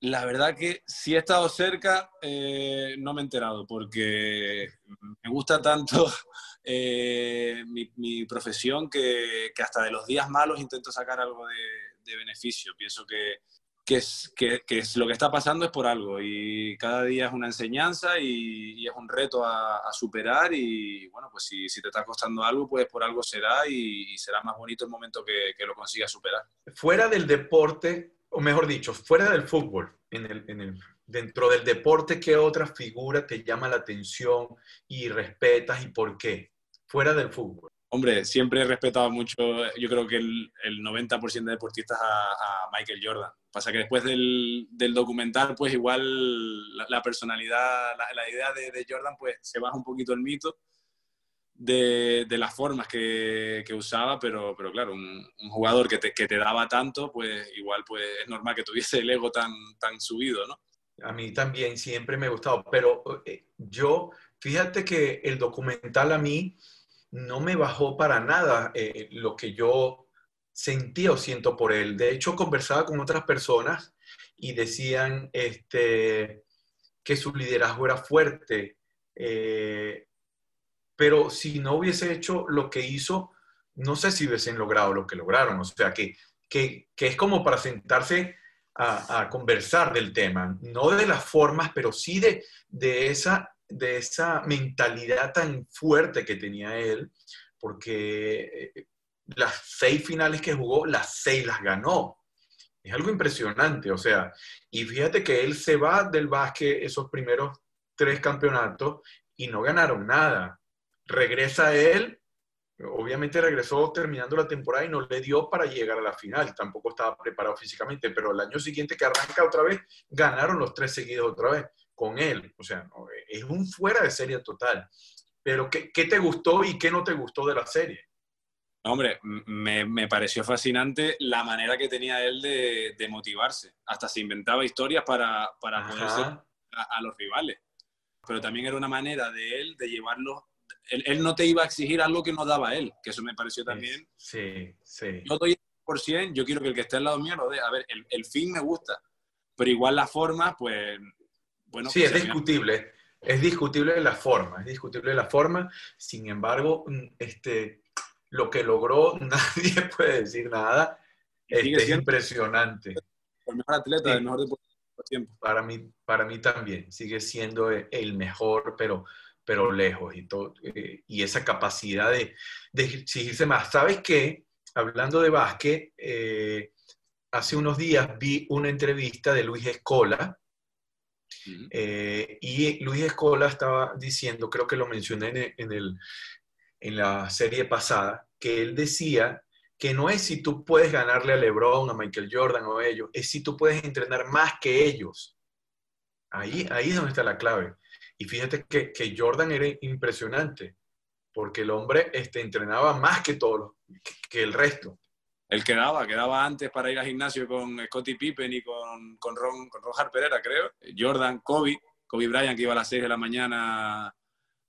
La verdad que si he estado cerca, eh, no me he enterado, porque me gusta tanto eh, mi, profesión que, hasta de los días malos intento sacar algo de, beneficio. Pienso que, que, es, que, es, lo que está pasando es por algo y cada día es una enseñanza y, es un reto a, superar y bueno, pues si, si, te está costando algo, pues por algo será y, será más bonito el momento que, que lo consigas superar. Fuera del deporte, o mejor dicho, fuera del fútbol, en el, en el, dentro del deporte, ¿qué otra figura te llama la atención y respetas y por qué? Fuera del fútbol. Hombre, siempre he respetado mucho, yo creo que el, el 90% de deportistas a, Michael Jordan. Pasa que después del, del documental, pues igual la, personalidad, la, idea de, de, Jordan, pues se baja un poquito el mito de, de las formas que, que, usaba, pero, pero claro, un, un jugador que te, que te, daba tanto, pues igual pues es normal que tuviese el ego tan, tan subido, ¿no? A mí también siempre me ha gustado, pero eh, yo, fíjate que el documental a mí no me bajó para nada eh, lo que yo sentía o siento por él. De hecho, conversaba con otras personas y decían este, que su liderazgo era fuerte, eh, pero si no hubiese hecho lo que hizo, no sé si hubiesen logrado lo que lograron. O sea, que, que, es como para sentarse a, a, conversar del tema, no de las formas, pero sí de, de esa de esa mentalidad tan fuerte que tenía él, porque eh, las seis finales que jugó, las seis las ganó. Es algo impresionante, o sea, y fíjate que él se va del básquet esos primeros tres campeonatos y no ganaron nada. Regresa él, obviamente regresó terminando la temporada y no le dio para llegar a la final, tampoco estaba preparado físicamente, pero el año siguiente que arranca otra vez, ganaron los tres seguidos otra vez con él. O sea, es un fuera de serie total. Pero, ¿qué, ¿qué, te gustó y qué no te gustó de la serie? Hombre, me, me pareció fascinante la manera que tenía él de, de motivarse. Hasta se inventaba historias para, para poderse a, a, los rivales. Pero también era una manera de él de llevarlo. Él, él, no te iba a exigir algo que no daba él, que eso me pareció también. Sí, sí. Yo doy por 100, yo quiero que el que esté al lado mío lo dé. A ver, el, el fin me gusta, pero igual la forma, pues sí, es discutible. Es discutible la forma, es discutible la forma. Sin embargo, mm, este, lo que logró, nadie puede decir nada. Este, es impresionante. El mejor atleta, el mejor deportista tiempo. Para mí, para mí también. Sigue siendo el mejor, pero, pero lejos. Y, todo, eh, y esa capacidad de, de, exigirse más. ¿Sabes qué? Hablando de básquet, eh, hace unos días vi una entrevista de Luis Escola, eh, y Luis Escola estaba diciendo, creo que lo mencioné en, el, en la serie pasada, que él decía que no es si tú puedes ganarle a LeBron, a Michael Jordan o a ellos, es si tú puedes entrenar más que ellos. Ahí, ahí es donde está la clave. Y fíjate que, que Jordan era impresionante, porque el hombre este, entrenaba más que todos, que, que el resto el que daba, quedaba antes para ir al gimnasio con Scottie Pippen y con, con, Ron, con Ron Harper era, creo. Jordan, Kobe, Kobe Bryant que iba a las 6 de la mañana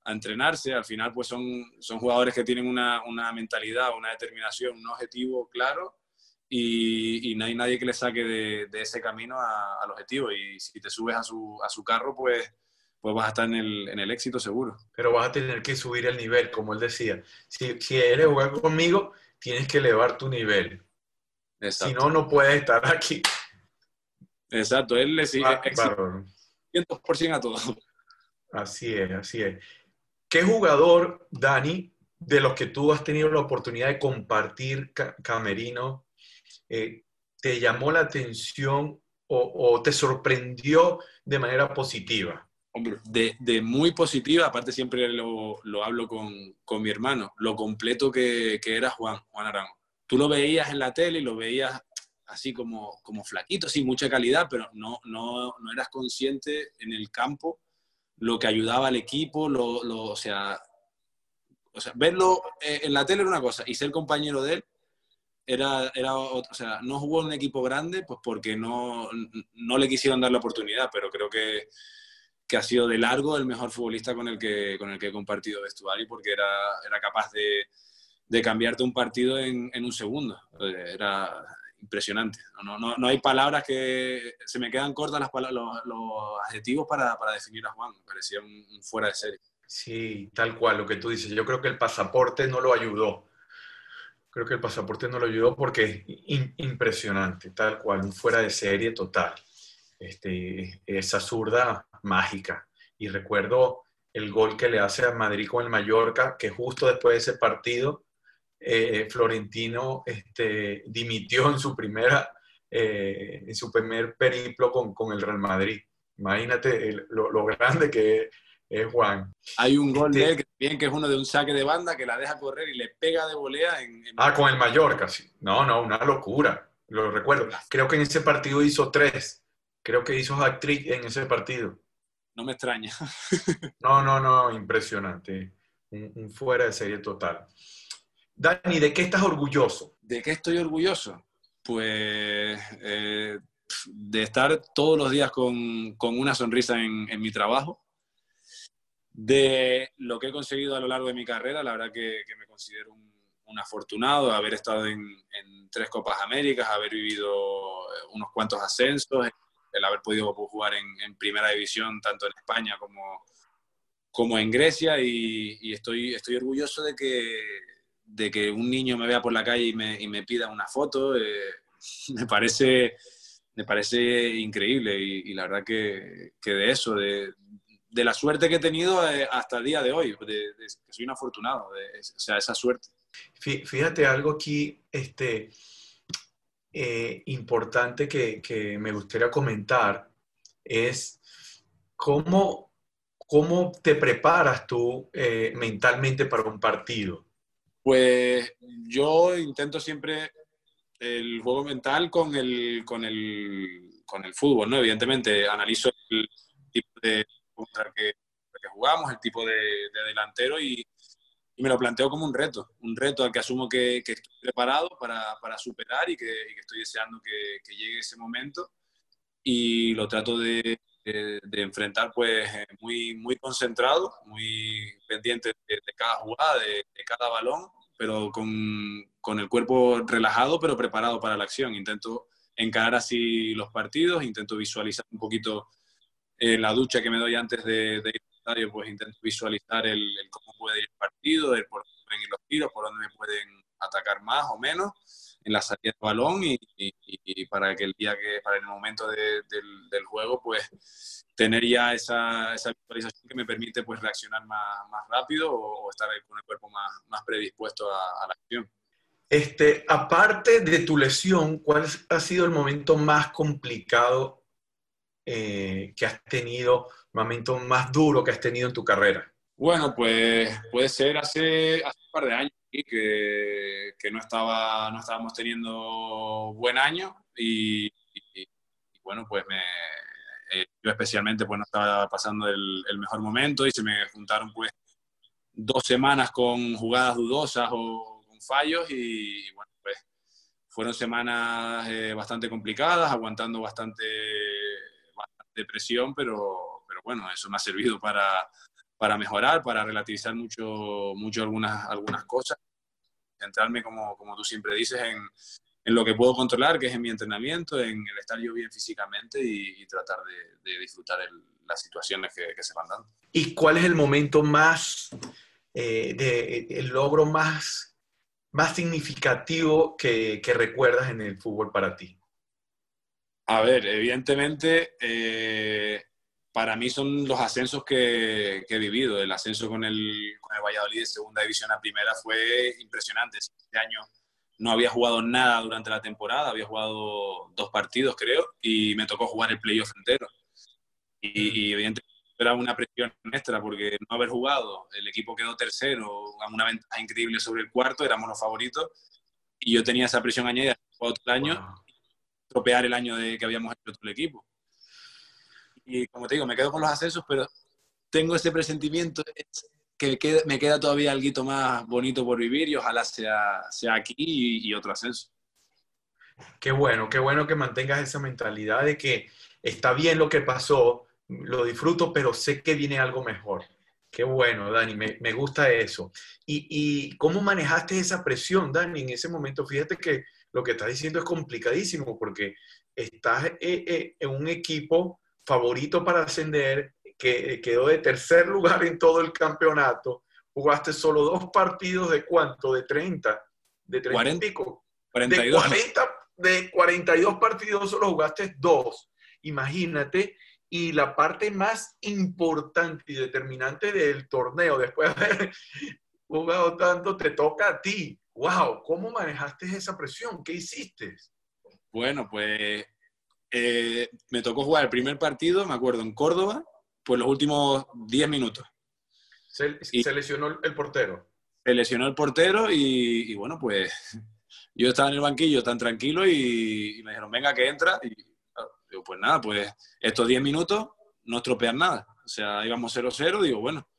a entrenarse. Al final, pues son, son jugadores que tienen una, una mentalidad, una determinación, un objetivo claro y, y no hay nadie que le saque de, de ese camino al objetivo. Y si te subes a su, a su carro, pues, pues vas a estar en el, en el, éxito seguro. Pero vas a tener que subir el nivel, como él decía. Si, si eres jugar conmigo, tienes que elevar tu nivel. Si no, no puedes estar aquí. Exacto, él le sigue 100% a todo. Así es, así es. ¿Qué jugador, Dani, de los que tú has tenido la oportunidad de compartir camerino, eh, te llamó la atención o, te sorprendió de manera positiva? Hombre, de, de, muy positiva, aparte siempre lo, lo hablo con, con, mi hermano, lo completo que, que, era Juan, Juan Arango. Tú lo veías en la tele y lo veías así como, como flaquito, sin mucha calidad, pero no, no, no eras consciente en el campo lo que ayudaba al equipo, lo, lo, o, sea, verlo eh, en la tele era una cosa y ser compañero de él era, era otro, o sea, no jugó en un equipo grande pues porque no, no le quisieron dar la oportunidad, pero creo que que ha sido de largo el mejor futbolista con el que, con el que he compartido vestuario porque era, era capaz de, de cambiarte un partido en, en, un segundo. Era impresionante. No, no, no, hay palabras que se me quedan cortas las palabras, los, los, adjetivos para, para, definir a Juan. Parecía un, un, fuera de serie. Sí, tal cual, lo que tú dices. Yo creo que el pasaporte no lo ayudó. Creo que el pasaporte no lo ayudó porque es impresionante, tal cual, un fuera de serie total. Este, esa zurda mágica. Y recuerdo el gol que le hace a Madrid con el Mallorca, que justo después de ese partido, eh, Florentino este, dimitió en su primera eh, en su primer periplo con, con, el Real Madrid. Imagínate lo, lo, grande que es, Juan. Hay un gol de este él que, es uno de un saque de banda que la deja correr y le pega de volea en... Ah, con el Mallorca, sí. No, no, una locura. Lo recuerdo. Creo que en ese partido hizo tres. Creo que hizo hat-trick en ese partido. No me extraña. no, no, no, impresionante. Un, fuera de serie total. Dani, ¿de qué estás orgulloso? ¿De qué estoy orgulloso? Pues eh, de estar todos los días con, con una sonrisa en, en, mi trabajo, de lo que he conseguido a lo largo de mi carrera, la verdad que, que me considero un, un, afortunado, haber estado en, en, tres Copas Américas, haber vivido unos cuantos ascensos, el haber podido jugar en, primera división tanto en España como, como en Grecia y, estoy, estoy orgulloso de que, de que un niño me vea por la calle y me, y me pida una foto. Eh, me, parece, me parece increíble y, la verdad que, que de eso, de, de, la suerte que he tenido eh, hasta el día de hoy, que soy un afortunado, o sea, esa suerte. Fíjate algo aquí, este, eh, importante que, que, me gustaría comentar es cómo, cómo te preparas tú mentalmente para un partido. Pues yo intento siempre el juego mental con el, con el, con el fútbol, ¿no? Evidentemente analizo el tipo de contra que, que jugamos, el tipo de, de delantero y, me lo planteo como un reto, un reto al que asumo que, estoy preparado para, para superar y que, estoy deseando que, llegue ese momento y lo trato de, de, de enfrentar pues muy, muy concentrado, muy pendiente de, cada jugada, de, cada balón, pero con, con, el cuerpo relajado pero preparado para la acción. Intento encarar así los partidos, intento visualizar un poquito eh, la ducha que me doy antes de, ir pues intento visualizar el, cómo puede ir el partido, el por dónde pueden ir los tiros, por dónde me pueden atacar más o menos en la salida del balón y, y, y, para que el día que, para el momento de, del, del, juego, pues tener ya esa, esa, visualización que me permite pues reaccionar más, más rápido o, o, estar con el cuerpo más, más predispuesto a, a la acción. Este, aparte de tu lesión, ¿cuál ha sido el momento más complicado eh, que has tenido momento más duro que has tenido en tu carrera? Bueno, pues puede ser hace, hace un par de años que, que no, estaba, no estábamos teniendo buen año y, y, y bueno, pues me, eh, yo especialmente pues no estaba pasando el, el, mejor momento y se me juntaron pues dos semanas con jugadas dudosas o con fallos y, y bueno, pues fueron semanas eh, bastante complicadas, aguantando bastante, bastante presión, pero pero bueno, eso me ha servido para, para mejorar, para relativizar mucho, mucho algunas, algunas cosas, centrarme, como, como tú siempre dices, en, en, lo que puedo controlar, que es en mi entrenamiento, en el estar yo bien físicamente y, y tratar de, de disfrutar el, las situaciones que, que, se van dando. ¿Y cuál es el momento más, eh, de, el logro más, más significativo que, que recuerdas en el fútbol para ti? A ver, evidentemente, eh, para mí son los ascensos que, que he vivido. El ascenso con el, con el, Valladolid de segunda división a primera fue impresionante. Este año no había jugado nada durante la temporada, había jugado dos partidos, creo, y me tocó jugar el playoff entero. Y, y evidentemente era una presión extra porque no haber jugado, el equipo quedó tercero, una ventaja increíble sobre el cuarto, éramos los favoritos, y yo tenía esa presión añadida otro año, wow. tropear el año de que habíamos hecho todo el equipo y como te digo, me quedo con los ascensos, pero tengo ese presentimiento que me queda todavía algo más bonito por vivir y ojalá sea, sea aquí y, y, otro ascenso. Qué bueno, qué bueno que mantengas esa mentalidad de que está bien lo que pasó, lo disfruto, pero sé que viene algo mejor. Qué bueno, Dani, me, me gusta eso. ¿Y, ¿Y, cómo manejaste esa presión, Dani, en ese momento? Fíjate que lo que estás diciendo es complicadísimo porque estás eh, eh, en un equipo favorito para ascender, que quedó de tercer lugar en todo el campeonato. Jugaste solo dos partidos de cuánto? De 30, de 30 40, y pico. 42. De, 40, de 42 partidos solo jugaste dos. Imagínate. Y la parte más importante y determinante del torneo, después de haber jugado tanto, te toca a ti. ¡Wow! ¿Cómo manejaste esa presión? ¿Qué hiciste? Bueno, pues eh, me tocó jugar el primer partido, me acuerdo, en Córdoba, pues los últimos 10 minutos. Se, se, lesionó el portero. Se lesionó el portero y, bueno, pues yo estaba en el banquillo tan tranquilo y, me dijeron, venga, que entra. Y digo, pues nada, pues estos 10 minutos no estropean nada. O sea, íbamos 0-0, digo, bueno,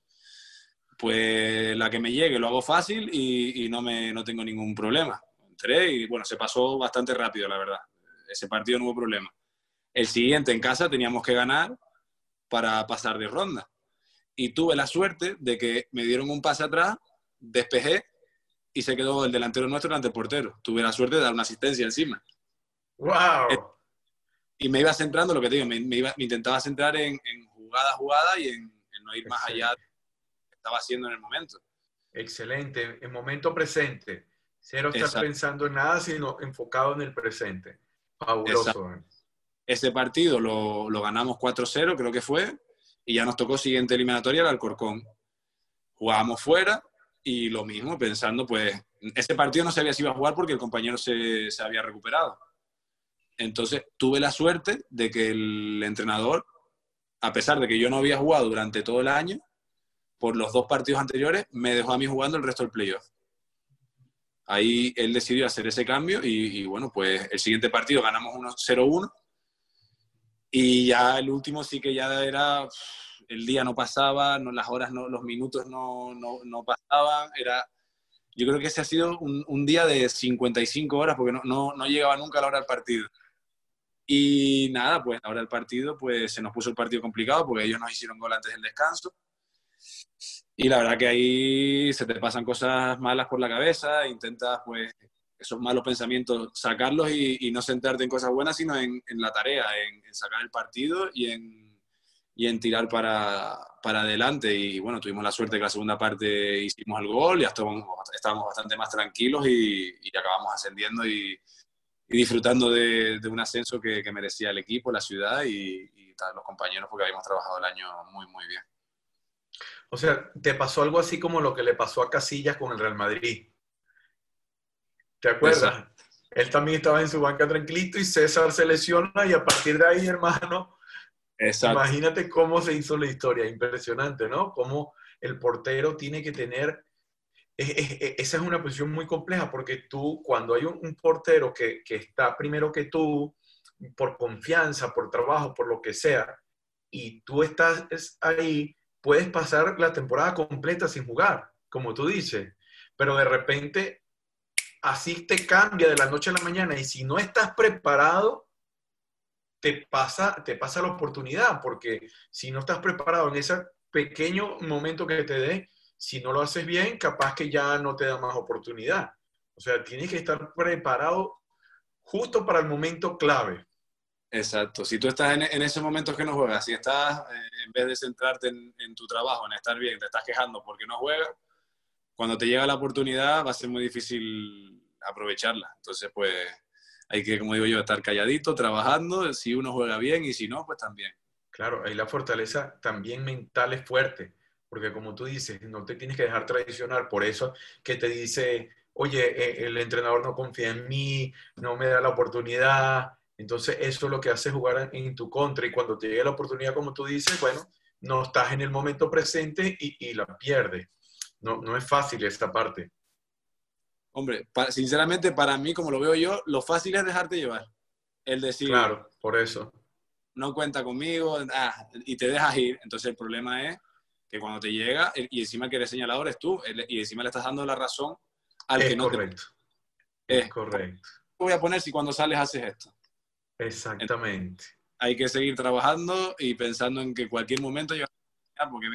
pues la que me llegue lo hago fácil y, no, me, no tengo ningún problema. Entré y bueno, se pasó bastante rápido, la verdad. Ese partido no hubo problema. El siguiente en casa teníamos que ganar para pasar de ronda. Y tuve la suerte de que me dieron un pase atrás, despejé y se quedó el delantero nuestro delante del portero. Tuve la suerte de dar una asistencia encima. ¡Wow! Y me iba centrando, lo que te digo, me, iba, intentaba centrar en, jugada a jugada y en, no ir más allá de lo que estaba haciendo en el momento. Excelente, en momento presente. Cero estar pensando en nada, sino enfocado en el presente. Fabuloso. Este partido lo, lo ganamos 4-0, creo que fue, y ya nos tocó siguiente eliminatoria, el Alcorcón. Jugábamos fuera y lo mismo, pensando, pues, ese partido no sabía si iba a jugar porque el compañero se, se había recuperado. Entonces, tuve la suerte de que el entrenador, a pesar de que yo no había jugado durante todo el año, por los dos partidos anteriores, me dejó a mí jugando el resto del playoff. Ahí él decidió hacer ese cambio y, bueno, pues el siguiente partido ganamos 0-1 y ya el último sí que ya era, el día no pasaba, no, las horas, no, los minutos no, no, no pasaban, era, yo creo que ese ha sido un, un día de 55 horas porque no, no, no, llegaba nunca a la hora del partido. Y nada, pues ahora el partido, pues se nos puso el partido complicado porque ellos nos hicieron gol antes del descanso y la verdad que ahí se te pasan cosas malas por la cabeza, intentas pues esos malos pensamientos sacarlos y, no centrarte en cosas buenas, sino en, la tarea, en, sacar el partido y en, y en tirar para, para, adelante. Y bueno, tuvimos la suerte que la segunda parte hicimos el gol, ya estábamos, estábamos bastante más tranquilos y, y acabamos ascendiendo y, disfrutando de, de, un ascenso que, que, merecía el equipo, la ciudad y, y los compañeros, porque habíamos trabajado el año muy, muy bien. O sea, te pasó algo así como lo que le pasó a Casillas con el Real Madrid. ¿Te acuerdas? Él también estaba en su banca tranquilito y César se lesiona y a partir de ahí, hermano, imagínate cómo se hizo la historia. Impresionante, ¿no? Cómo el portero tiene que tener... esa es una posición muy compleja porque tú, cuando hay un, portero que, que está primero que tú, por confianza, por trabajo, por lo que sea, y tú estás ahí, puedes pasar la temporada completa sin jugar, como tú dices, pero de repente así te cambia de la noche a la mañana y si no estás preparado, te pasa, te pasa la oportunidad, porque si no estás preparado en ese pequeño momento que te dé, si no lo haces bien, capaz que ya no te da más oportunidad. O sea, tienes que estar preparado justo para el momento clave. Exacto. Si tú estás en, en esos momentos que no juegas, si estás, eh, en vez de centrarte en, tu trabajo, en estar bien, te estás quejando porque no juegas, cuando te llega la oportunidad va a ser muy difícil aprovecharla. Entonces, pues hay que, como digo yo, estar calladito, trabajando, si uno juega bien y si no, pues también. Claro, ahí la fortaleza también mental es fuerte, porque como tú dices, no te tienes que dejar traicionar por eso que te dice, oye, eh, el entrenador no confía en mí, no me da la oportunidad, entonces, eso es lo que hace jugar en tu contra. Y cuando te llegue la oportunidad, como tú dices, bueno, no estás en el momento presente y, la pierdes. No, no es fácil esta parte. Hombre, sinceramente, para mí, como lo veo yo, lo fácil es dejarte llevar. El decir. Claro, por eso. No cuenta conmigo ah, y te dejas ir. Entonces, el problema es que cuando te llega, y encima que eres señalador es tú, y encima le estás dando la razón al que no correcto. te. Es correcto. voy a poner si cuando sales haces esto? Exactamente. Hay que seguir trabajando y pensando en que cualquier momento yo porque,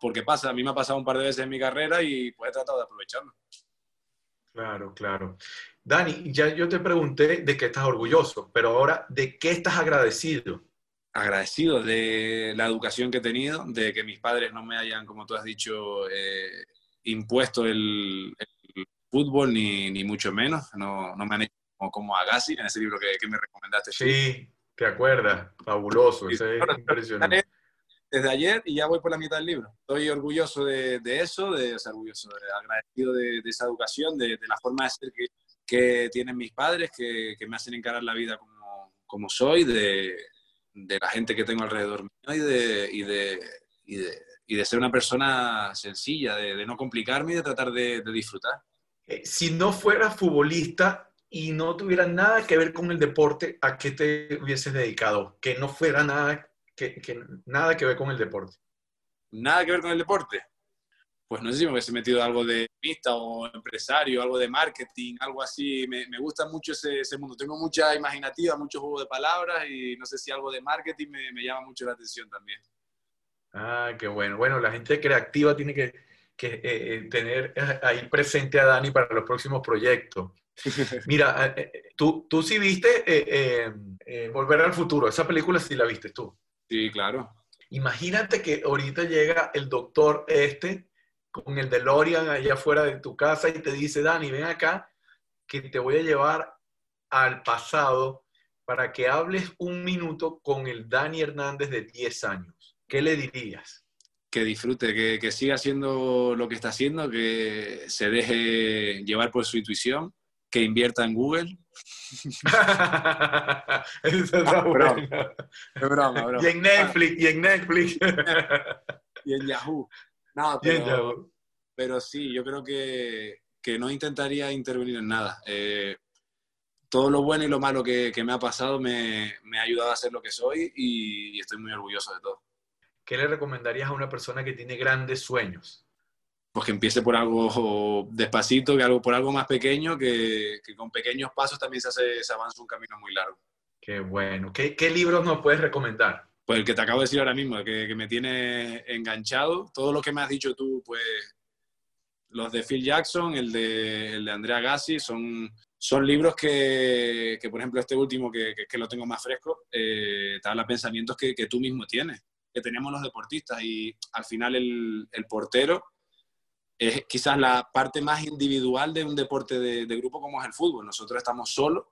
porque pasa, a mí me ha pasado un par de veces en mi carrera y pues he tratado de aprovecharlo. Claro, claro. Dani, ya yo te pregunté de qué estás orgulloso, pero ahora, ¿de qué estás agradecido? Agradecido de la educación que he tenido, de que mis padres no me hayan, como tú has dicho, eh, impuesto el, fútbol, ni, ni, mucho menos. No, no me han hecho como, Agassi, en ese libro que, me recomendaste. Sí, te acuerdas, fabuloso, ese es impresionante. Desde ayer y ya voy por la mitad del libro. Estoy orgulloso de, eso, de, ser orgulloso, agradecido de, esa educación, de, la forma de ser que, que tienen mis padres, que, que me hacen encarar la vida como, como soy, de, de, la gente que tengo alrededor mío y de, y de, y de, y de ser una persona sencilla, de, no complicarme y de tratar de, disfrutar. Eh, si no fueras futbolista y no tuviera nada que ver con el deporte, ¿a qué te hubieses dedicado? Que no fuera nada que, que nada que ver con el deporte. Nada que ver con el deporte pues no sé si me hubiese metido algo de pista o empresario, algo de marketing, algo así. Me, me gusta mucho ese, ese, mundo. Tengo mucha imaginativa, mucho juego de palabras y no sé si algo de marketing me, me llama mucho la atención también. Ah, qué bueno. Bueno, la gente creativa tiene que, que eh, eh tener ahí presente a Dani para los próximos proyectos. Mira, eh, eh, tú, tú sí viste Volver al Futuro, esa película sí la viste tú. Sí, claro. Imagínate que ahorita llega el doctor este con el DeLorean allá afuera de tu casa y te dice, Dani, ven acá, que te voy a llevar al pasado para que hables un minuto con el Dani Hernández de 10 años. ¿Qué le dirías? Que disfrute, que, que siga haciendo lo que está haciendo, que se deje llevar por su intuición, que invierta en Google. Eso es broma. Es broma, broma. Y en Netflix, y en Netflix. y en Yahoo. No, pero, sí, yo creo que, que, no intentaría intervenir en nada. Eh, todo lo bueno y lo malo que, que me ha pasado me, me, ha ayudado a ser lo que soy y, estoy muy orgulloso de todo. ¿Qué le recomendarías a una persona que tiene grandes sueños? Pues que empiece por algo despacito, que algo por algo más pequeño, que, que con pequeños pasos también se, hace, se avanza un camino muy largo. Qué bueno. ¿Qué, ¿Qué libros nos puedes recomendar? Pues el que te acabo de decir ahora mismo, que, que me tiene enganchado. Todo lo que me has dicho tú, pues los de Phil Jackson, el de, el de Andrea Gassi, son, son libros que, que, por ejemplo, este último, que, que, lo tengo más fresco, eh, te habla pensamientos que, que, tú mismo tienes, que tenemos los deportistas. Y al final el, el, portero es quizás la parte más individual de un deporte de, de grupo como es el fútbol. Nosotros estamos solos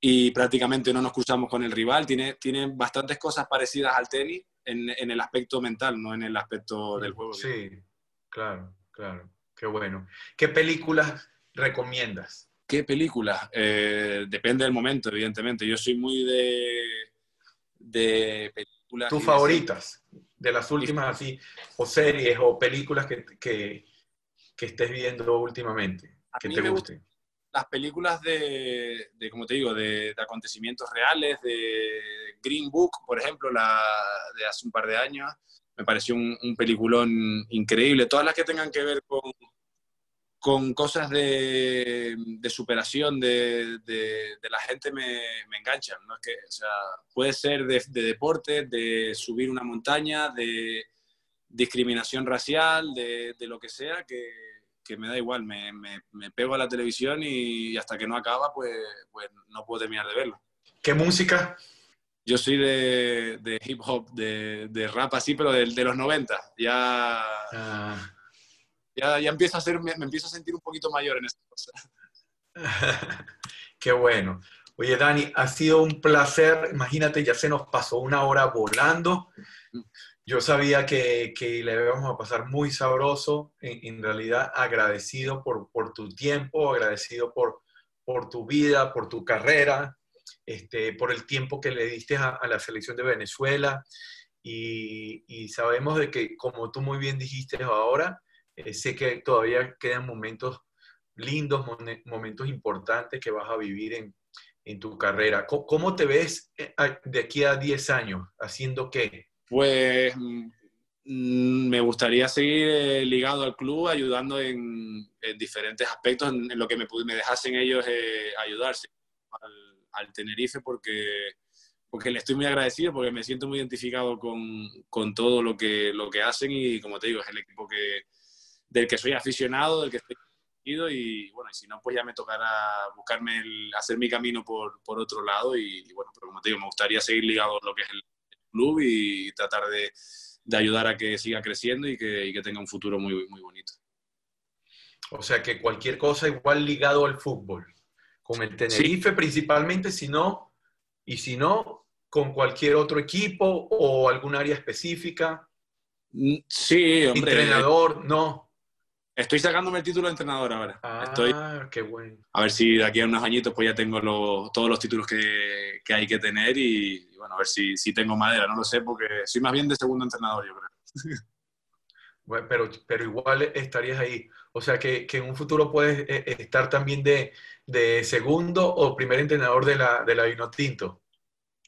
y prácticamente no nos cruzamos con el rival. Tiene, tiene bastantes cosas parecidas al tenis en, en el aspecto mental, no en el aspecto del juego. Sí, claro, claro. Qué bueno. ¿Qué películas recomiendas? ¿Qué películas? Eh, depende del momento, evidentemente. Yo soy muy de, de películas. ¿Tus favoritas? De las últimas, así, o series o películas que, que, que estés viendo últimamente, que te gusten. las películas de, de como te digo, de, acontecimientos reales, de Green Book, por ejemplo, la de hace un par de años, me pareció un, peliculón increíble. Todas las que tengan que ver con, con cosas de, de superación de, de, la gente me, me, enganchan. ¿no? Es que, o sea, puede ser de, deporte, de subir una montaña, de discriminación racial, de, lo que sea, que que me da igual, me, me, pego a la televisión y hasta que no acaba, pues, pues no puedo terminar de verlo. ¿Qué música? Yo soy de, de hip hop, de, de, rap así, pero de, de los 90. Ya, ah. Ya, ya empiezo a ser, me, empiezo a sentir un poquito mayor en esta cosa. Qué bueno. Oye, Dani, ha sido un placer. Imagínate, ya se nos pasó una hora volando. Yo sabía que, que le íbamos a pasar muy sabroso, en, realidad agradecido por, por, tu tiempo, agradecido por, por tu vida, por tu carrera, este, por el tiempo que le diste a, la selección de Venezuela. Y, y, sabemos de que, como tú muy bien dijiste ahora, eh, sé que todavía quedan momentos lindos, momentos importantes que vas a vivir en, en tu carrera. ¿Cómo, ¿Cómo, te ves eh, de aquí a 10 años? ¿Haciendo qué? Pues mm, me gustaría seguir eh, ligado al club, ayudando en, diferentes aspectos, en, lo que me, me dejasen ellos eh, ayudarse al, Tenerife, porque, porque le estoy muy agradecido, porque me siento muy identificado con, con, todo lo que, lo que hacen y como te digo, es el equipo que, del que soy aficionado, del que estoy y bueno, y si no, pues ya me tocará buscarme, el, hacer mi camino por, por otro lado y, bueno, pero como te digo, me gustaría seguir ligado a lo que es el, club y tratar de, de ayudar a que siga creciendo y que, y que, tenga un futuro muy, muy bonito. O sea que cualquier cosa igual ligado al fútbol, con el Tenerife principalmente, si no, y si no, con cualquier otro equipo o algún área específica. Mm, sí, hombre. Entrenador, no. Estoy sacándome el título de entrenador ahora. Ah, Estoy, qué bueno. a ver si de aquí a unos añitos pues ya tengo los- todos los títulos que, que hay que tener y, y bueno, a ver si, si tengo madera, no lo sé, porque soy más bien de segundo entrenador, yo creo. Bueno, pero, pero igual estarías ahí. O sea, que, que en un futuro puedes eh, estar también de, de segundo o primer entrenador de la, de la Vinotinto.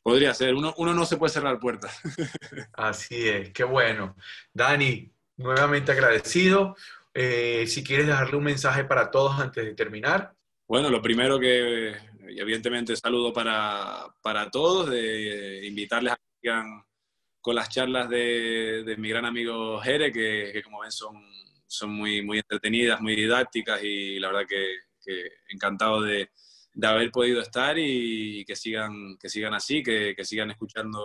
Podría ser, uno, uno no se puede cerrar puertas. Así es, qué bueno. Dani, nuevamente agradecido. Eh, si quieres dejarle un mensaje para todos antes de terminar. Bueno, lo primero que, evidentemente, saludo para, para todos, de invitarles a que sigan con las charlas de, de mi gran amigo Jere, que, que como ven son, son muy, muy entretenidas, muy didácticas y la verdad que, que encantado de, de haber podido estar y que sigan, que sigan así, que, que sigan escuchando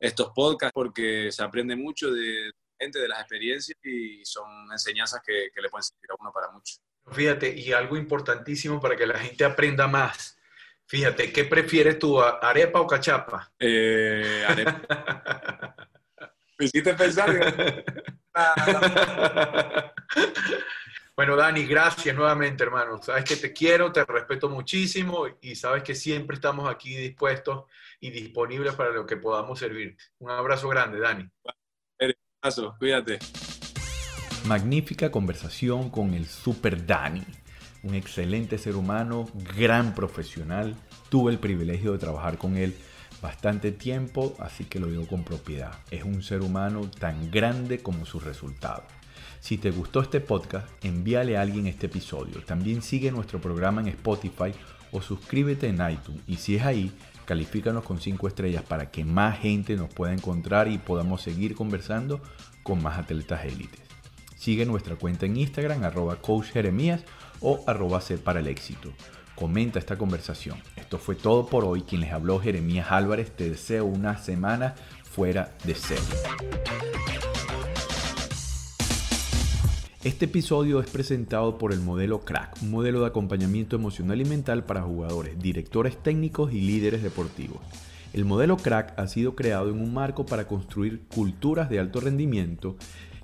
estos podcasts porque se aprende mucho de gente, de las experiencias y son enseñanzas que, que le pueden servir a uno para mucho. Fíjate, y algo importantísimo para que la gente aprenda más. Fíjate, ¿qué prefieres tú, arepa o cachapa? Eh, arepa. Me hiciste pensar. ah, Bueno, Dani, gracias nuevamente, hermano. Sabes que te quiero, te respeto muchísimo y sabes que siempre estamos aquí dispuestos y disponibles para lo que podamos servirte. Un abrazo grande, Dani. Magnífica conversación con el Super Dani, un excelente ser humano, gran profesional. Tuve el privilegio de trabajar con él bastante tiempo, así que lo digo con propiedad. Es un ser humano tan grande como sus resultados. Si te gustó este podcast, envíale a alguien este episodio. También sigue nuestro programa en Spotify o suscríbete en iTunes. Y si es ahí, califícanos con 5 estrellas para que más gente nos pueda encontrar y podamos seguir conversando con más atletas élites. Sigue nuestra cuenta en Instagram, arroba coach Jeremías o arroba para el éxito. Comenta esta conversación. Esto fue todo por hoy. Quien les habló Jeremías Álvarez. Te deseo una semana fuera de serie. Este episodio es presentado por el modelo Crack, un modelo de acompañamiento emocional y mental para jugadores, directores técnicos y líderes deportivos. El modelo Crack ha sido creado en un marco para construir culturas de alto rendimiento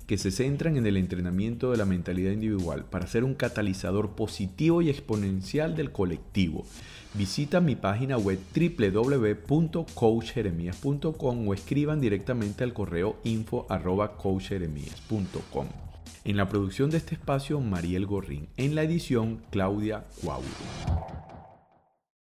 que se centran en el entrenamiento de la mentalidad individual para ser un catalizador positivo y exponencial del colectivo. Visita mi página web www.coachjeremías.com o escriban directamente al correo info@coachjeremías.com. En la producción de este espacio, Mariel Gorrín. En la edición, Claudia Cuauhtémoc.